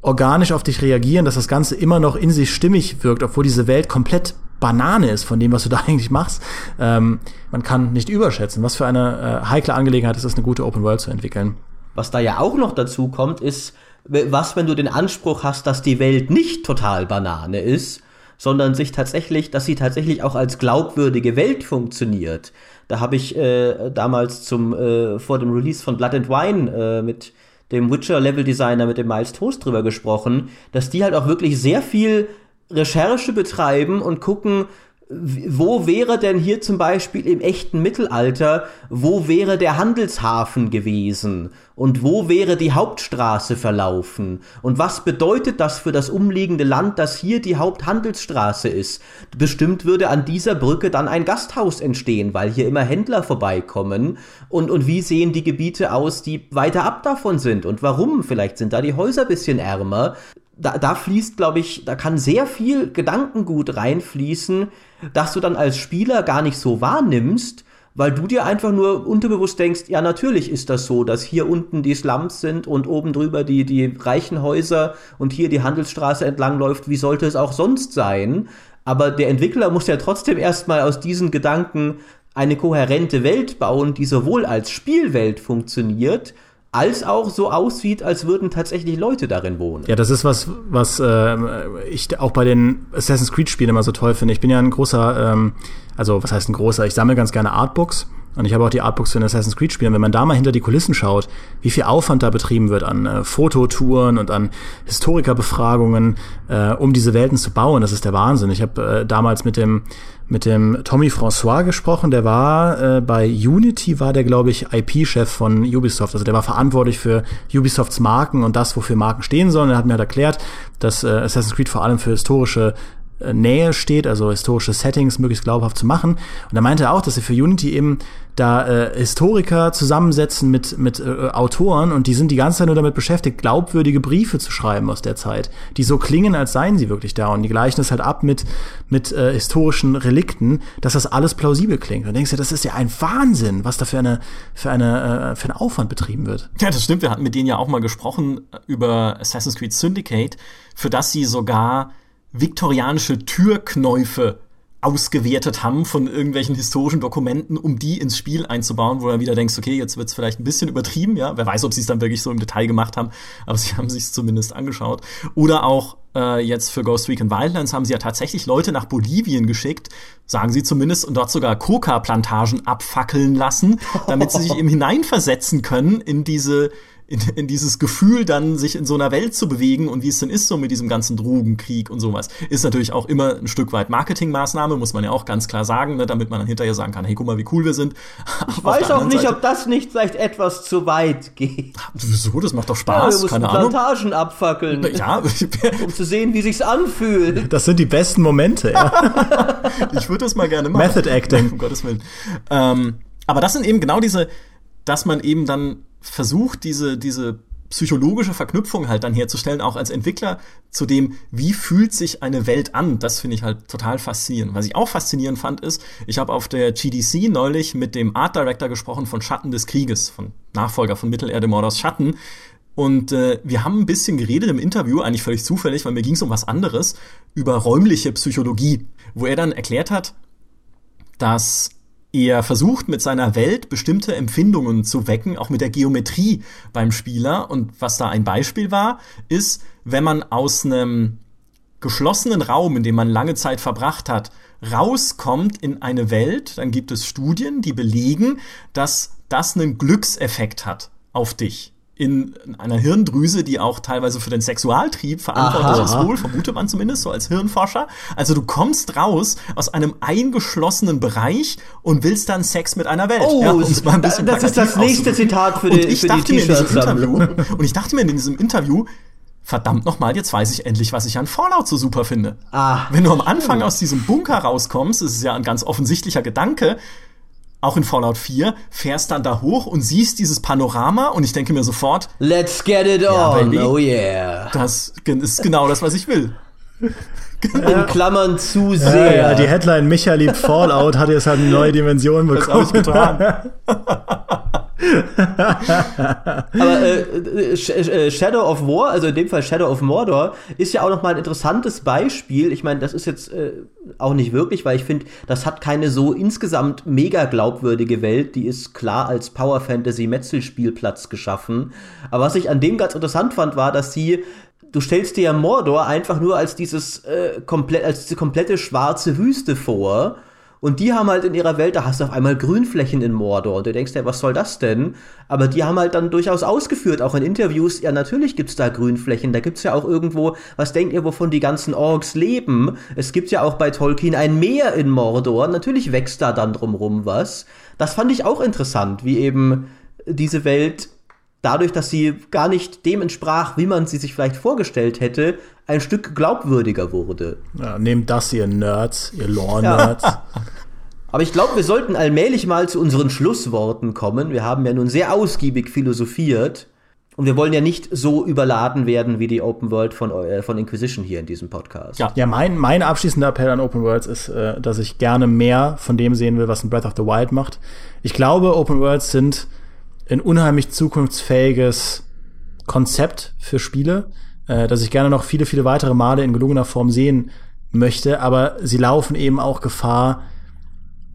organisch auf dich reagieren, dass das Ganze immer noch in sich stimmig wirkt, obwohl diese Welt komplett Banane ist von dem, was du da eigentlich machst. Ähm, man kann nicht überschätzen, was für eine äh, heikle Angelegenheit ist es, eine gute Open World zu entwickeln. Was da ja auch noch dazu kommt, ist, was, wenn du den Anspruch hast, dass die Welt nicht total Banane ist, sondern sich tatsächlich, dass sie tatsächlich auch als glaubwürdige Welt funktioniert. Da habe ich äh, damals zum äh, vor dem Release von Blood and Wine äh, mit dem Witcher Level Designer mit dem Miles Toast drüber gesprochen, dass die halt auch wirklich sehr viel Recherche betreiben und gucken, wo wäre denn hier zum Beispiel im echten Mittelalter, wo wäre der Handelshafen gewesen? Und wo wäre die Hauptstraße verlaufen? Und was bedeutet das für das umliegende Land, dass hier die Haupthandelsstraße ist? Bestimmt würde an dieser Brücke dann ein Gasthaus entstehen, weil hier immer Händler vorbeikommen. Und, und wie sehen die Gebiete aus, die weiter ab davon sind? Und warum? Vielleicht sind da die Häuser bisschen ärmer da, da fließt, glaube ich, da kann sehr viel Gedankengut reinfließen, dass du dann als Spieler gar nicht so wahrnimmst, weil du dir einfach nur unterbewusst denkst, ja, natürlich ist das so, dass hier unten die Slums sind und oben drüber die, die reichen Häuser und hier die Handelsstraße entlang läuft. Wie sollte es auch sonst sein? Aber der Entwickler muss ja trotzdem erstmal aus diesen Gedanken eine kohärente Welt bauen, die sowohl als Spielwelt funktioniert, als auch so aussieht, als würden tatsächlich Leute darin wohnen. Ja, das ist was, was äh, ich auch bei den Assassin's Creed Spielen immer so toll finde. Ich bin ja ein großer, ähm, also was heißt ein großer, ich sammle ganz gerne Artbooks und ich habe auch die Artbooks für den Assassin's Creed Spielen. Wenn man da mal hinter die Kulissen schaut, wie viel Aufwand da betrieben wird an äh, Fototouren und an Historikerbefragungen, äh, um diese Welten zu bauen, das ist der Wahnsinn. Ich habe äh, damals mit dem mit dem Tommy François gesprochen. Der war äh, bei Unity, war der, glaube ich, IP-Chef von Ubisoft. Also der war verantwortlich für Ubisofts Marken und das, wofür Marken stehen sollen. Er hat mir halt erklärt, dass äh, Assassin's Creed vor allem für historische Nähe steht, also historische Settings möglichst glaubhaft zu machen. Und er meinte auch, dass sie für Unity eben da äh, Historiker zusammensetzen mit, mit äh, Autoren und die sind die ganze Zeit nur damit beschäftigt, glaubwürdige Briefe zu schreiben aus der Zeit, die so klingen, als seien sie wirklich da. Und die gleichen es halt ab mit, mit äh, historischen Relikten, dass das alles plausibel klingt. Und denkst du, das ist ja ein Wahnsinn, was da für, eine, für, eine, äh, für einen Aufwand betrieben wird. Ja, das stimmt. Wir hatten mit denen ja auch mal gesprochen über Assassin's Creed Syndicate, für das sie sogar viktorianische Türknäufe ausgewertet haben von irgendwelchen historischen Dokumenten, um die ins Spiel einzubauen, wo du wieder denkst, okay, jetzt wird's vielleicht ein bisschen übertrieben, ja, wer weiß, ob sie es dann wirklich so im Detail gemacht haben, aber sie haben sich zumindest angeschaut. Oder auch äh, jetzt für Ghost Recon Wildlands haben sie ja tatsächlich Leute nach Bolivien geschickt, sagen sie zumindest, und dort sogar Coca-Plantagen abfackeln lassen, damit sie sich eben hineinversetzen können in diese in, in dieses Gefühl dann, sich in so einer Welt zu bewegen und wie es denn ist so mit diesem ganzen Drogenkrieg und sowas, ist natürlich auch immer ein Stück weit Marketingmaßnahme, muss man ja auch ganz klar sagen, ne, damit man dann hinterher sagen kann, hey, guck mal, wie cool wir sind. Ich weiß auch nicht, Seite, ob das nicht vielleicht etwas zu weit geht. Wieso? Das macht doch Spaß. Ja, keine Ahnung. Plantagen abfackeln. Ja. um zu sehen, wie sich's anfühlt. Das sind die besten Momente, ja. ich würde das mal gerne machen. Method Acting. Um Gottes Willen. Ähm, aber das sind eben genau diese, dass man eben dann versucht, diese, diese psychologische Verknüpfung halt dann herzustellen, auch als Entwickler zu dem, wie fühlt sich eine Welt an, das finde ich halt total faszinierend. Was ich auch faszinierend fand, ist, ich habe auf der GDC neulich mit dem Art Director gesprochen von Schatten des Krieges, von Nachfolger von Mittelerde Mordors Schatten. Und äh, wir haben ein bisschen geredet im Interview, eigentlich völlig zufällig, weil mir ging es um was anderes, über räumliche Psychologie, wo er dann erklärt hat, dass er versucht mit seiner Welt bestimmte Empfindungen zu wecken, auch mit der Geometrie beim Spieler. Und was da ein Beispiel war, ist, wenn man aus einem geschlossenen Raum, in dem man lange Zeit verbracht hat, rauskommt in eine Welt, dann gibt es Studien, die belegen, dass das einen Glückseffekt hat auf dich in einer Hirndrüse, die auch teilweise für den Sexualtrieb verantwortlich ist, wohl, vermutet man zumindest, so als Hirnforscher. Also du kommst raus aus einem eingeschlossenen Bereich und willst dann Sex mit einer Welt. Oh, ja, das ist das nächste Zitat für, die, für die T-Shirt-Sammlung. Und ich dachte mir in diesem Interview, verdammt nochmal, jetzt weiß ich endlich, was ich an Fallout so super finde. Ah. Wenn du am Anfang aus diesem Bunker rauskommst, das ist ja ein ganz offensichtlicher Gedanke, auch in Fallout 4, fährst dann da hoch und siehst dieses Panorama und ich denke mir sofort, Let's get it ja, on, baby, oh yeah. Das ist genau das, was ich will. In Klammern zu sehr. Ja, ja, die Headline Micha liebt Fallout hat jetzt halt eine neue Dimension bekommen. Das habe ich getan. Aber äh, äh, äh, Shadow of War, also in dem Fall Shadow of Mordor, ist ja auch noch mal ein interessantes Beispiel. Ich meine, das ist jetzt äh, auch nicht wirklich, weil ich finde, das hat keine so insgesamt mega glaubwürdige Welt. Die ist klar als Power Fantasy Metzelspielplatz geschaffen. Aber was ich an dem ganz interessant fand, war, dass sie du stellst dir ja Mordor einfach nur als dieses äh, komplett als diese komplette schwarze Wüste vor und die haben halt in ihrer Welt, da hast du auf einmal Grünflächen in Mordor. Und du denkst ja, was soll das denn? Aber die haben halt dann durchaus ausgeführt, auch in Interviews, ja, natürlich gibt's da Grünflächen. Da gibt's ja auch irgendwo, was denkt ihr, wovon die ganzen Orks leben? Es gibt ja auch bei Tolkien ein Meer in Mordor. Natürlich wächst da dann drumrum was. Das fand ich auch interessant, wie eben diese Welt dadurch, dass sie gar nicht dem entsprach, wie man sie sich vielleicht vorgestellt hätte, ein Stück glaubwürdiger wurde. Ja, nehmt das, ihr Nerds, ihr Lore-Nerds. Ja. Aber ich glaube, wir sollten allmählich mal zu unseren Schlussworten kommen. Wir haben ja nun sehr ausgiebig philosophiert. Und wir wollen ja nicht so überladen werden wie die Open World von, äh, von Inquisition hier in diesem Podcast. Ja, ja mein, mein abschließender Appell an Open Worlds ist, äh, dass ich gerne mehr von dem sehen will, was ein Breath of the Wild macht. Ich glaube, Open Worlds sind ein unheimlich zukunftsfähiges Konzept für Spiele äh, das ich gerne noch viele, viele weitere Male in gelungener Form sehen möchte, aber sie laufen eben auch Gefahr,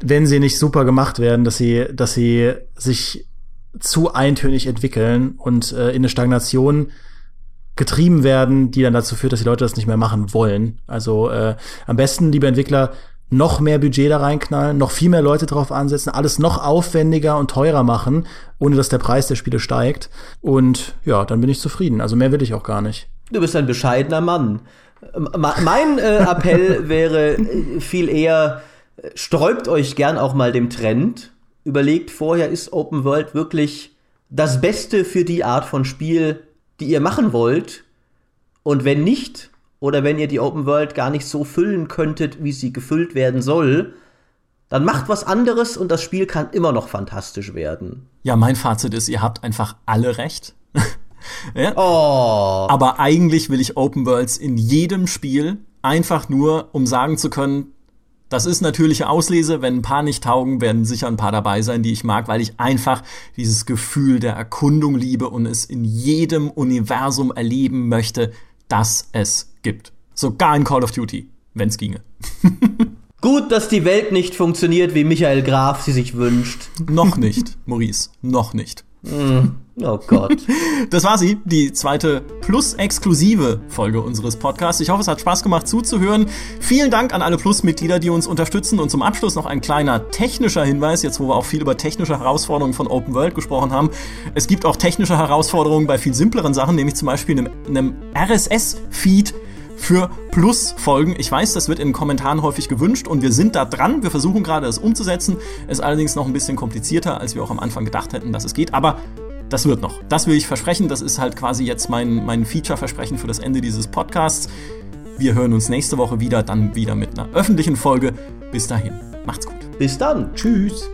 wenn sie nicht super gemacht werden, dass sie, dass sie sich zu eintönig entwickeln und äh, in eine Stagnation getrieben werden, die dann dazu führt, dass die Leute das nicht mehr machen wollen. Also äh, am besten, liebe Entwickler, noch mehr Budget da reinknallen, noch viel mehr Leute drauf ansetzen, alles noch aufwendiger und teurer machen, ohne dass der Preis der Spiele steigt. Und ja, dann bin ich zufrieden. Also mehr will ich auch gar nicht. Du bist ein bescheidener Mann. Mein äh, Appell wäre äh, viel eher, sträubt euch gern auch mal dem Trend. Überlegt vorher, ist Open World wirklich das Beste für die Art von Spiel, die ihr machen wollt? Und wenn nicht, oder wenn ihr die Open World gar nicht so füllen könntet, wie sie gefüllt werden soll, dann macht was anderes und das Spiel kann immer noch fantastisch werden. Ja, mein Fazit ist, ihr habt einfach alle recht. Ja? Oh. Aber eigentlich will ich Open Worlds in jedem Spiel einfach nur, um sagen zu können, das ist natürliche Auslese. Wenn ein paar nicht taugen, werden sicher ein paar dabei sein, die ich mag, weil ich einfach dieses Gefühl der Erkundung liebe und es in jedem Universum erleben möchte, das es gibt. Sogar in Call of Duty, wenn es ginge. Gut, dass die Welt nicht funktioniert, wie Michael Graf sie sich wünscht. Noch nicht, Maurice, noch nicht. Mm. Oh Gott. Das war sie, die zweite plus-exklusive Folge unseres Podcasts. Ich hoffe, es hat Spaß gemacht zuzuhören. Vielen Dank an alle Plus-Mitglieder, die uns unterstützen. Und zum Abschluss noch ein kleiner technischer Hinweis, jetzt wo wir auch viel über technische Herausforderungen von Open World gesprochen haben. Es gibt auch technische Herausforderungen bei viel simpleren Sachen, nämlich zum Beispiel einem, einem RSS-Feed für Plus-Folgen. Ich weiß, das wird in den Kommentaren häufig gewünscht und wir sind da dran. Wir versuchen gerade, es umzusetzen. Ist allerdings noch ein bisschen komplizierter, als wir auch am Anfang gedacht hätten, dass es geht. Aber das wird noch. Das will ich versprechen. Das ist halt quasi jetzt mein, mein Feature-Versprechen für das Ende dieses Podcasts. Wir hören uns nächste Woche wieder, dann wieder mit einer öffentlichen Folge. Bis dahin, macht's gut. Bis dann. Tschüss.